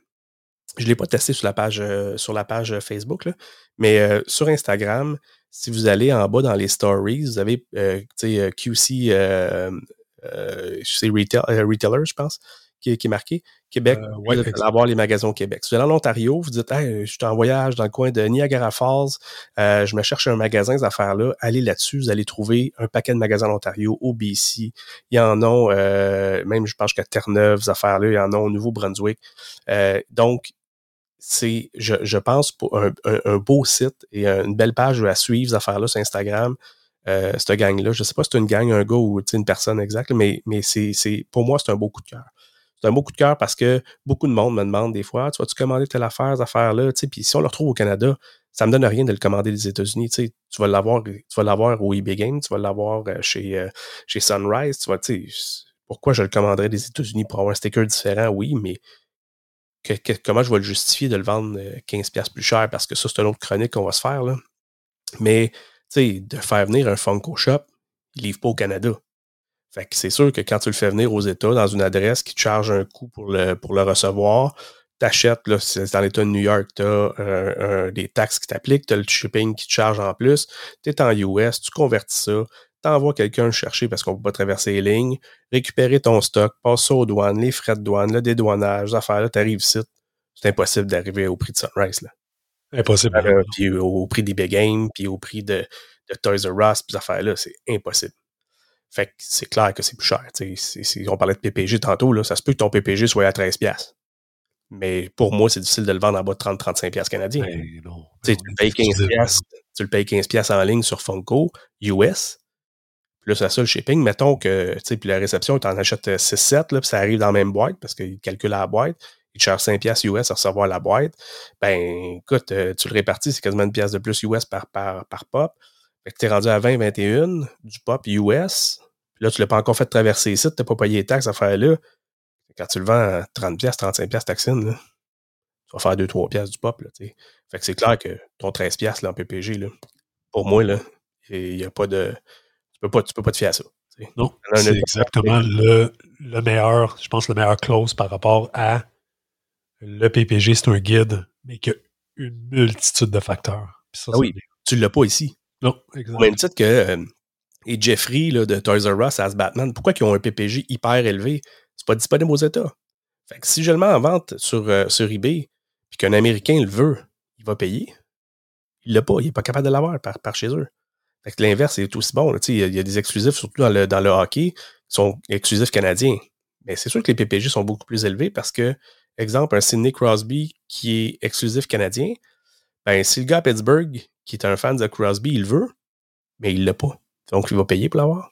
je ne l'ai pas testé sur la page, euh, sur la page Facebook, là, mais euh, sur Instagram, si vous allez en bas dans les stories, vous avez euh, QC, retailer, je pense qui, est marqué. Québec, euh, vous allez avoir les magasins au Québec. Si vous allez en Ontario, vous dites hey, je suis en voyage dans le coin de Niagara Falls, euh, je me cherche un magasin, ces affaires-là, allez là-dessus, vous allez trouver un paquet de magasins en Ontario, au BC. Il y en a, euh, même je pense qu'à Terre-Neuve, ces affaires-là, il y en a au Nouveau-Brunswick. donc, c'est, je, je, pense, pour un, beau site et une belle page à suivre, ces affaires-là sur Instagram. cette gang-là. Je ne sais pas si c'est une gang, un gars ou une personne exacte, mais, mais c'est, pour moi, c'est un beau coup de cœur c'est un beau coup de cœur parce que beaucoup de monde me demande des fois, tu vas-tu commander telle affaire, cette affaire-là, puis si on le retrouve au Canada, ça me donne rien de le commander des États-Unis, tu tu vas l'avoir, tu vas l'avoir au eBay Game, tu vas l'avoir euh, chez, euh, chez Sunrise, tu vas, tu pourquoi je le commanderais des États-Unis pour avoir un sticker différent, oui, mais comment je vais le justifier de le vendre 15$ euh, plus cher parce que ça, c'est une autre chronique qu'on va se faire, là? Mais, tu sais, de faire venir un Funko Shop, il livre pas au Canada. Fait que c'est sûr que quand tu le fais venir aux États dans une adresse qui te charge un coût pour le, pour le recevoir, t'achètes, là, c'est dans l'État de New York, tu as des taxes qui t'appliquent, tu as le shipping qui te charge en plus, tu es en US, tu convertis ça, t'envoies quelqu'un le chercher parce qu'on ne peut pas traverser les lignes, récupérer ton stock, passer ça aux douanes, les frais de douane, le dédouanage, les affaires, là, t'arrives ici. C'est impossible d'arriver au prix de Sunrise, là. Impossible. puis au, prix des Big Game, puis au prix de, de Toys R Us, puis ces affaires-là, c'est impossible. Fait que c'est clair que c'est plus cher. Si on parlait de PPG tantôt, là, ça se peut que ton PPG soit à 13$. Mais pour moi, c'est difficile de le vendre en bas de 30-35$ canadiens. Ben tu, le payes 15$, tu le payes 15$ en ligne sur Funko, US. Plus à ça, le shipping, mettons que puis la réception, tu en achètes 6-7, puis ça arrive dans la même boîte parce qu'il calcule la boîte. Il te charge 5$ US à recevoir la boîte. Ben, écoute, euh, tu le répartis, c'est quasiment une pièce de plus US par, par, par pop. Fait que tu es rendu à 20-21 du pop US. Puis là, tu l'as pas encore fait traverser ici, tu n'as pas payé les taxes à faire là. Quand tu le vends à 30$, 35$ taxine, là, tu vas faire 2-3$ du pop. Là, fait que c'est clair que ton 13$ là, en PPG, là, pour moi, là, il y a pas de. Tu peux pas, tu peux pas te fier à ça. Non, c'est exactement le, le, meilleur, je pense, le meilleur close par rapport à le PPG, c'est un guide, mais qui a une multitude de facteurs. Ça, ah oui, tu l'as pas ici. Non, exactement. Au même titre que euh, et Jeffrey là, de Toys R Us As Batman, pourquoi ils ont un PPG hyper élevé? C'est pas disponible aux États. Fait que si je le mets en vente sur, euh, sur eBay, puis qu'un Américain le veut, il va payer. Il l'a pas, il n'est pas capable de l'avoir par, par chez eux. Fait que l'inverse est aussi bon. Il y, a des exclusifs, surtout dans le, dans le hockey, qui sont exclusifs canadiens. Mais c'est sûr que les PPG sont beaucoup plus élevés parce que, exemple, un Sidney Crosby qui est exclusif canadien, ben, si le gars à Pittsburgh, qui est un fan de Crosby, il veut, mais il l'a pas. Donc, il va payer pour l'avoir.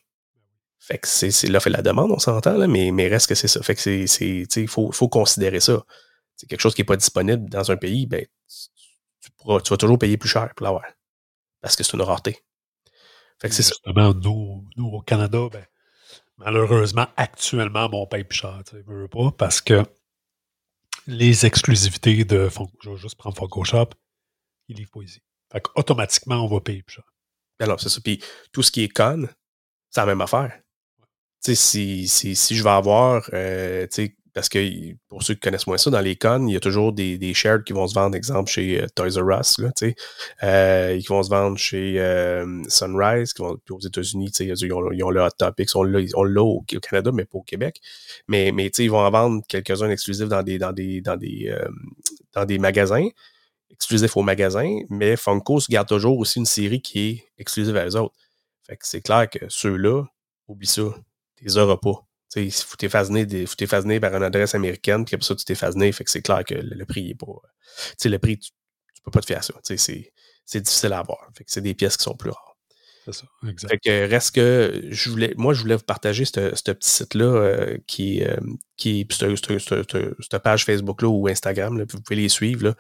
Fait que c'est l'offre et la demande, on s'entend, là, mais, reste que c'est ça. Fait que c'est, il faut, faut considérer ça. C'est quelque chose qui n'est pas disponible dans un pays, ben, tu, vas toujours payer plus cher pour l'avoir. Parce que c'est une rareté. Fait que c'est ça. Nous, nous, au Canada, ben, malheureusement, actuellement, on paye plus cher. Tu veux pas, parce que les exclusivités de je vais juste prendre Funko Shop, pas ici. Fait qu'automatiquement, on va payer plus cher. Alors, c'est ça. Puis tout ce qui est con, c'est la même affaire. Si, si, si, je vais avoir, euh, parce que pour ceux qui connaissent moins ça, dans les cons, il y a toujours des, des shares qui vont se vendre, exemple, chez euh, Toys R Us, là, sais, euh, qui vont se vendre chez euh, Sunrise, qui vont, puis aux États-Unis, ils ont, ils ont le Hot Topics, on l'a au, au, Canada, mais pas au Québec. Mais, mais ils vont en vendre quelques-uns exclusifs dans des, dans des, dans des, dans des magasins exclusif au magasin, mais Funko se garde toujours aussi une série qui est exclusive à eux autres. Fait que c'est clair que ceux-là, oublie ça, tu les auras pas. Tu sais, faut t'effacer par une adresse américaine, puis après ça, tu t'effaces fait que c'est clair que le, prix est pas. Tu sais, le prix, tu, peux pas te faire ça. Tu sais, c'est difficile à avoir. Fait que c'est des pièces qui sont plus rares. C'est ça, exact. Fait que reste que je voulais, moi, je voulais vous partager ce petit site-là euh, qui, euh, qui cette page Facebook-là ou Instagram, là, vous pouvez les suivre. Là.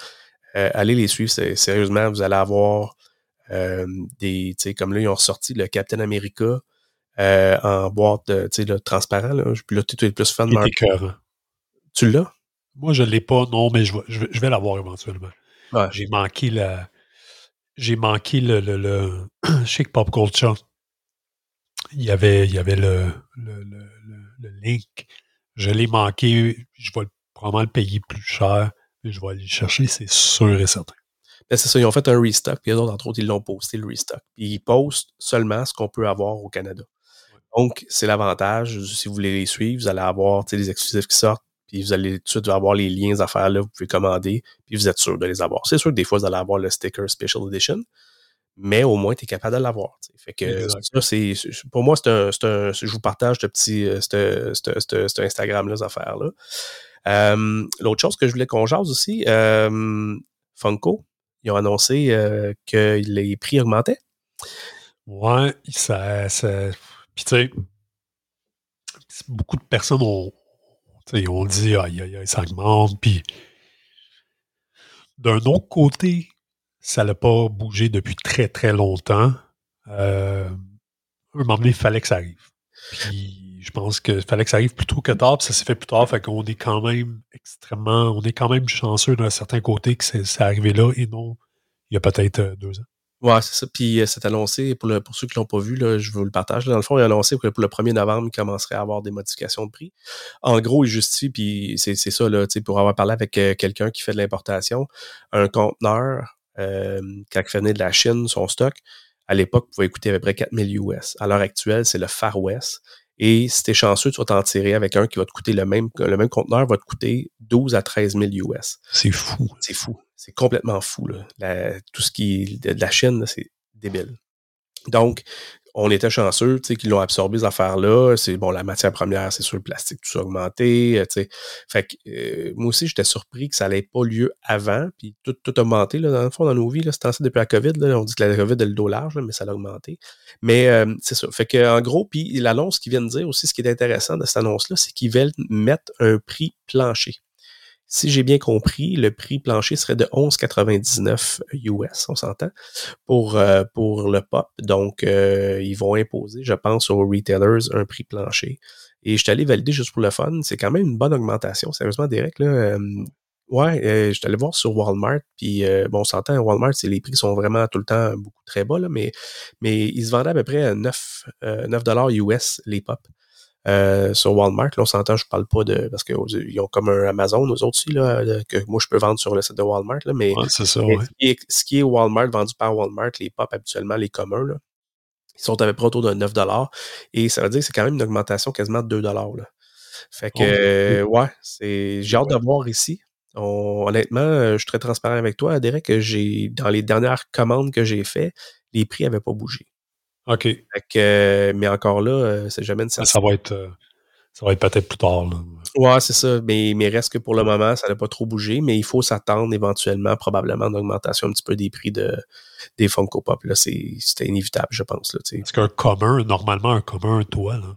Euh, allez les suivre, sérieusement, vous allez avoir des, tu sais, comme là, ils ont ressorti le Captain America en boîte, tu sais, le transparent. Là. Puis là, tu es plus fan de Tu l'as? Moi, je ne l'ai pas, non, mais je vais, je vais, l'avoir éventuellement. J'ai manqué la. J'ai manqué le, le, le <clears throat> Chic Pop Culture il y avait, il y avait le, le, le, le link. Je l'ai manqué. Je vais probablement le payer plus cher, je vais aller le chercher, c'est sûr et certain. Ben, c'est ça, ils ont fait un restock, puis d'autres, entre autres, ils l'ont posté, le restock. Puis ils postent seulement ce qu'on peut avoir au Canada. Donc, c'est l'avantage. Si vous voulez les suivre, vous allez avoir les exclusifs qui sortent, puis vous allez tout de suite avoir les liens à faire là, vous pouvez commander, puis vous êtes sûr de les avoir. C'est sûr que des fois, vous allez avoir le sticker Special Edition, mais au moins, tu es capable de l'avoir. Fait que ça, c'est. Pour moi, c'est un, un, Je vous partage ce petit cet Instagram-là, ces affaires-là. Euh, l'autre chose que je voulais qu'on jase aussi, euh, Funko, ils ont annoncé euh, que les prix augmentaient. Ouais, ça. ça puis tu sais, beaucoup de personnes ont, ont dit aïe, aïe, aïe, ça augmente. Puis d'un autre côté, ça n'a pas bougé depuis très, très longtemps. Euh, un moment donné, il fallait que ça arrive. Je pense qu'il fallait que ça arrive plus tôt que tard, puis ça s'est fait plus tard, fait qu'on est quand même extrêmement, on est quand même chanceux d'un certain côté que c'est arrivé là et non il y a peut-être euh, deux ans. Ouais, c'est ça. Puis euh, c'est annoncé, pour, le, pour ceux qui l'ont pas vu, là, je vous le partage. Dans le fond, il a annoncé que pour le 1er novembre, il commencerait à avoir des modifications de prix. En gros, il justifie, puis c'est ça, là, pour avoir parlé avec quelqu'un qui fait de l'importation, un conteneur euh, quand il venait de la Chine, son stock, à l'époque, pouvait coûter à peu près 4000 US. À l'heure actuelle, c'est le Far West. Et si t'es chanceux, tu vas t'en tirer avec un qui va te coûter le même, le même conteneur va te coûter 12 à 13 000 US. C'est fou. C'est fou. C'est complètement fou. tout ce qui est de la Chine, c'est débile. Donc, on était chanceux, tu sais, qu'ils l'ont absorbé, ces affaires-là. C'est bon, la matière première, c'est sur le plastique, tout ça augmenté, euh, tu sais. Fait que euh, moi aussi, j'étais surpris que ça n'allait pas lieu avant, puis tout, tout a augmenté, là, dans le fond, dans nos vies, là, c'est depuis la COVID, on dit que la COVID a le dos large, mais ça a augmenté. Mais euh, c'est ça. Fait que, en gros, puis l'annonce qu'ils viennent dire aussi, ce qui est intéressant de cette annonce-là, c'est qu'ils veulent mettre un prix plancher. Si j'ai bien compris, le prix plancher serait de 11,99 US, on s'entend, pour, euh, pour le pop. Donc, euh, ils vont imposer, je pense, aux retailers un prix plancher. Et je suis valider juste pour le fun. C'est quand même une bonne augmentation. Sérieusement, Derek, là. Euh, ouais, je suis voir sur Walmart, puis bon, on s'entend, Walmart, les prix sont vraiment tout le temps beaucoup très bas, là, mais, mais ils se vendaient à peu près à 9, 9 US les pop. Euh, sur Walmart. Là, on s'entend, je parle pas de. Parce qu'ils ont comme un Amazon, aux autres aussi, là, que moi je peux vendre sur le site de Walmart. Là, mais, c'est ça, ce, qui est, Walmart, vendu par Walmart, les pop habituellement, les communs, là, ils sont à peu près autour de 9 Et ça veut dire que c'est quand même une augmentation quasiment de 2 là. Fait que, ouais, c'est, j'ai hâte de voir ici. honnêtement, je suis très transparent avec toi, Derek. J'ai, dans les dernières commandes que j'ai faites, les prix n'avaient pas bougé. OK. Euh, mais encore là, euh, c'est jamais une Ça va être, euh, ça va être peut-être plus tard. Là. Ouais, c'est ça. Mais, mais reste que pour le moment, ça n'a pas trop bougé, mais il faut s'attendre éventuellement, probablement, une augmentation un petit peu des prix de, des Funko Pop. Là, c'est, c'était inévitable, je pense. Est-ce qu'un commun, normalement, un commun, un toit, là?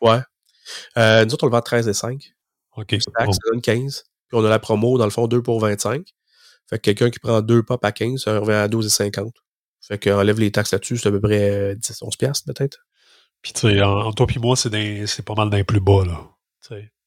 Ouais. nous autres, on le vend à 13 et 5. OK. Ça donne 15. Puis on a la promo, dans le fond, 2 pour 25. Fait que quelqu'un qui prend 2 pop à 15, ça revient à 12 et 50. Fait qu'enlève les taxes là-dessus, c'est à peu près 10, 11 piastres peut-être. Puis tu sais, en, toi puis moi, c'est, c'est pas mal d'un plus bas, là.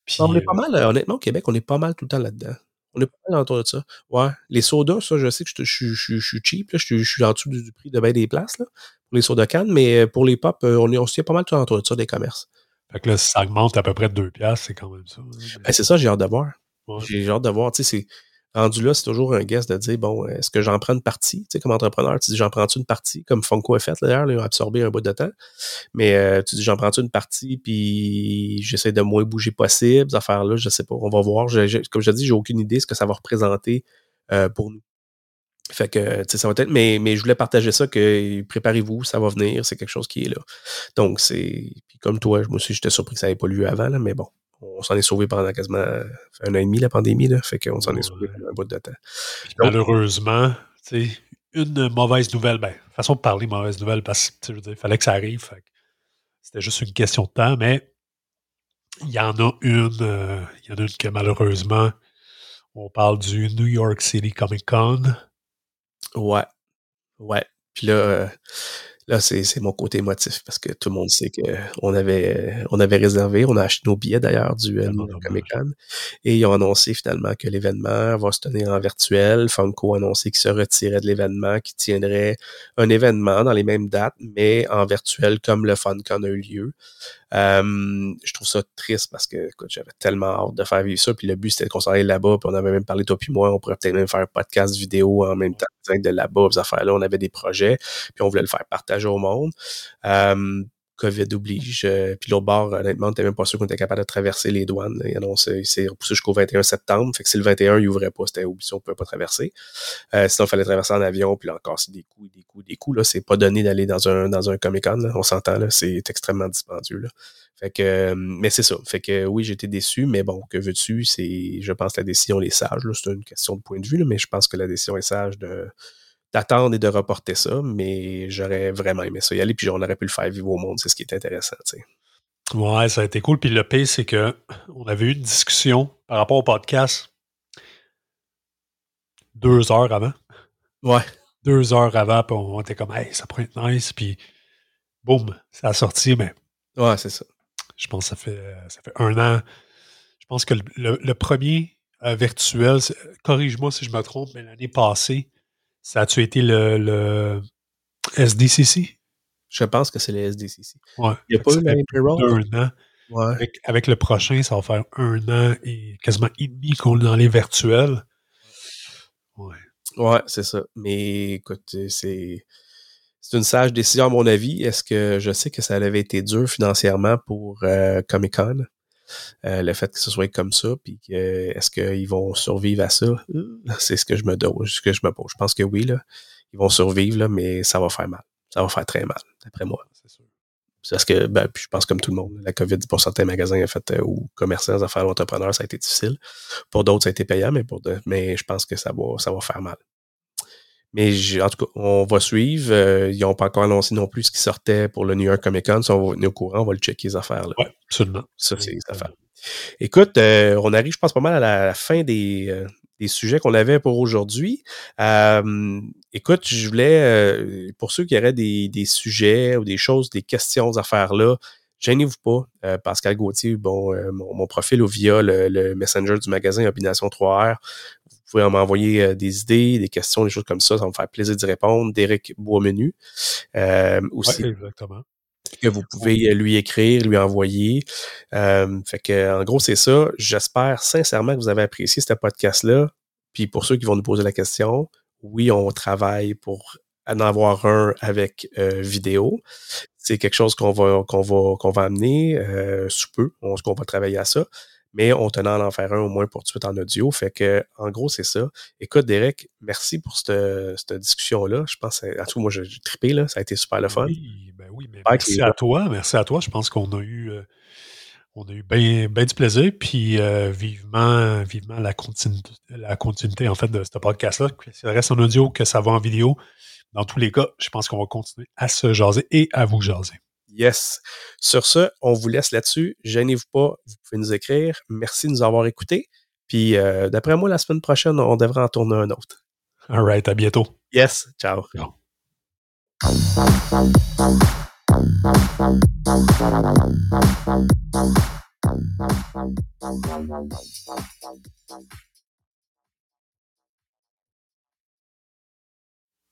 Puis, on est pas mal, euh, honnêtement, au Québec, on est pas mal tout le temps là-dedans. On est pas mal autour de ça. Ouais. Les sodas, ça, je sais que je, je, suis cheap, là. Je, suis en dessous du, prix de bien des places, là, pour les sodas cannes, mais euh, pour les pop, euh, on est aussi pas mal tout autour de ça, des commerces. Fait que là, ça augmente à peu près de 2 piastres, c'est quand même ça. Ben, c'est ça, j'ai hâte de voir. J'ai hâte de voir. Tu sais, c'est rendu là, c'est toujours un guess de dire, bon, est-ce que j'en prends une partie? Tu sais, comme entrepreneur, tu dis, j'en prends une partie, comme Funko a fait, d'ailleurs, ils ont absorbé un bout de temps. Mais euh, tu dis, j'en prends une partie, puis j'essaie de moins bouger possible, ces affaires-là, je sais pas, on va voir. comme je dis, j'ai aucune idée ce que ça va représenter euh, pour nous. Fait que, tu sais, ça va être, mais, je voulais partager ça, que préparez-vous, ça va venir, c'est quelque chose qui est là. Donc, c'est, comme toi, moi aussi, j'étais surpris que ça n'avait pas lieu avant, là, mais bon, on s'en est sauvé pendant quasiment un an et demi, la pandémie, là, fait qu'on s'en est sauvé un bout de temps. malheureusement, tu sais, une mauvaise nouvelle. Ben, façon de parler mauvaise nouvelle, parce que il fallait que ça arrive. C'était juste une question de temps, mais il y en a une, euh, il y en a une que malheureusement, on parle du New York City Comic Con. Ouais. Ouais. Puis là, euh, Là, c'est mon côté émotif parce que tout le monde sait qu'on avait, on avait réservé, on a acheté nos billets d'ailleurs du euh, Comic Con et ils ont annoncé finalement que l'événement va se tenir en virtuel. Funko a annoncé qu'il se retirait de l'événement, qu'il tiendrait un événement dans les mêmes dates, mais en virtuel comme le FunCon a eu lieu. Euh, je trouve ça triste parce que j'avais tellement hâte de faire vivre ça. Puis le but, c'était qu'on s'en là-bas. Puis on avait même parlé, toi puis moi, on pourrait peut-être même faire un podcast vidéo en même temps de là-bas, ces affaires-là. On avait des projets, puis on voulait le faire partager au monde. Euh, COVID oblige. Euh, puis l'autre bord, honnêtement, on n'était même pas sûr qu'on était capable de traverser les douanes. Il annonce, il s'est repoussé jusqu'au 21 septembre. Fait que si le 21, il ouvrait pas, c'était obligé, on ne pouvait pas traverser. Euh, sinon, il fallait traverser en avion, puis là encore, c'est des coups, des coups, des coups. Là, c'est pas donné d'aller dans un, dans un Comic-Con, on s'entend, là. C'est extrêmement dispendieux, là. Fait que, euh, mais c'est ça. Fait que oui, j'étais déçu, mais bon, que veux-tu? C'est, je pense que la décision est sage. C'est une question de point de vue, mais je pense que la décision est sage de, d'attendre et de reporter ça, mais j'aurais vraiment aimé ça y aller, puis on aurait pu le faire vivre au monde, c'est ce qui est intéressant, tu sais. Ouais, ça a été cool. Puis le pire, c'est que on avait eu une discussion par rapport au podcast deux heures avant. Ouais. Deux heures avant, puis on était comme, hey, ça pourrait être nice, puis boum, ça a sorti, mais. Ouais, c'est ça. Je pense que ça fait, ça fait un an. Je pense que le, premier euh, virtuel, corrige-moi si je me trompe, mais l'année passée, ça a-tu été le, le, SDCC? Je pense que c'est le SDCC. Ouais. Il n'y a pas eu un an. Ouais. Avec, le prochain, ça va faire un an et quasiment et demi qu'on est dans les virtuels. Ouais. Ouais, c'est ça. Mais écoute, c'est. C'est une sage décision à mon avis. Est-ce que je sais que ça avait été dur financièrement pour euh, Comic Con? Euh, le fait que ce soit comme ça, puis est-ce qu'ils vont survivre à ça? C'est ce que je me ce que je me pose. Je pense que oui, là, ils vont survivre, là, mais ça va faire mal. Ça va faire très mal, d'après moi. C'est sûr. Parce que, ben, puis je pense comme tout le monde, la COVID, pour certains magasins a fait, euh, ou commerçants, affaires, entrepreneurs, ça a été difficile. Pour d'autres, ça a été payant, mais pour mais je pense que ça va, ça va faire mal. Mais en tout cas, on va suivre. Euh, ils n'ont pas encore annoncé non plus ce qui sortait pour le New York Comic Con. Si on va venir au courant, on va le checker les affaires. Oui, absolument. Ça, c'est les affaires. Écoute, euh, on arrive, je pense, pas mal à la fin des, euh, des sujets qu'on avait pour aujourd'hui. écoute, je voulais, pour ceux qui auraient des, des, sujets ou des choses, des questions à faire là, gênez-vous pas. Pascal Gauthier, bon, mon, profil ou via le, le, messenger du magasin Opination 3R, vous pouvez m'envoyer euh, des idées, des questions, des choses comme ça. Ça va me faire plaisir d'y répondre. Derek Boismenu euh, aussi. exactement. Que vous pouvez euh, lui écrire, lui envoyer. Euh, fait que, en gros, c'est ça. J'espère sincèrement que vous avez apprécié ce podcast-là. Puis pour ceux qui vont nous poser la question, oui, on travaille pour en avoir un avec vidéo. C'est quelque chose qu'on va qu'on va qu'on va amener sous peu. On, qu'on va travailler à ça mais on tenait à en faire un au moins pour tout de suite en audio. Fait que, en gros, c'est ça. Écoute, Derek, merci pour cette, cette discussion-là. Je pense, à tout, moi, j'ai trippé, là. Ça a été super le fun. Oui, ben oui, mais merci à toi. Merci à toi. Je pense qu'on a eu. Euh, on a eu bien ben du plaisir, puis euh, vivement, vivement la continuité, la continuité en fait de ce podcast-là. Que ça reste en audio, que ça va en vidéo. Dans tous les cas, je pense qu'on va continuer à se jaser et à vous jaser. Yes. Sur ce, on vous laisse là-dessus. Gênez-vous pas, vous pouvez nous écrire. Merci de nous avoir écoutés. Puis euh, d'après moi, la semaine prochaine, on devrait en tourner un autre. All right, à bientôt. Yes, ciao.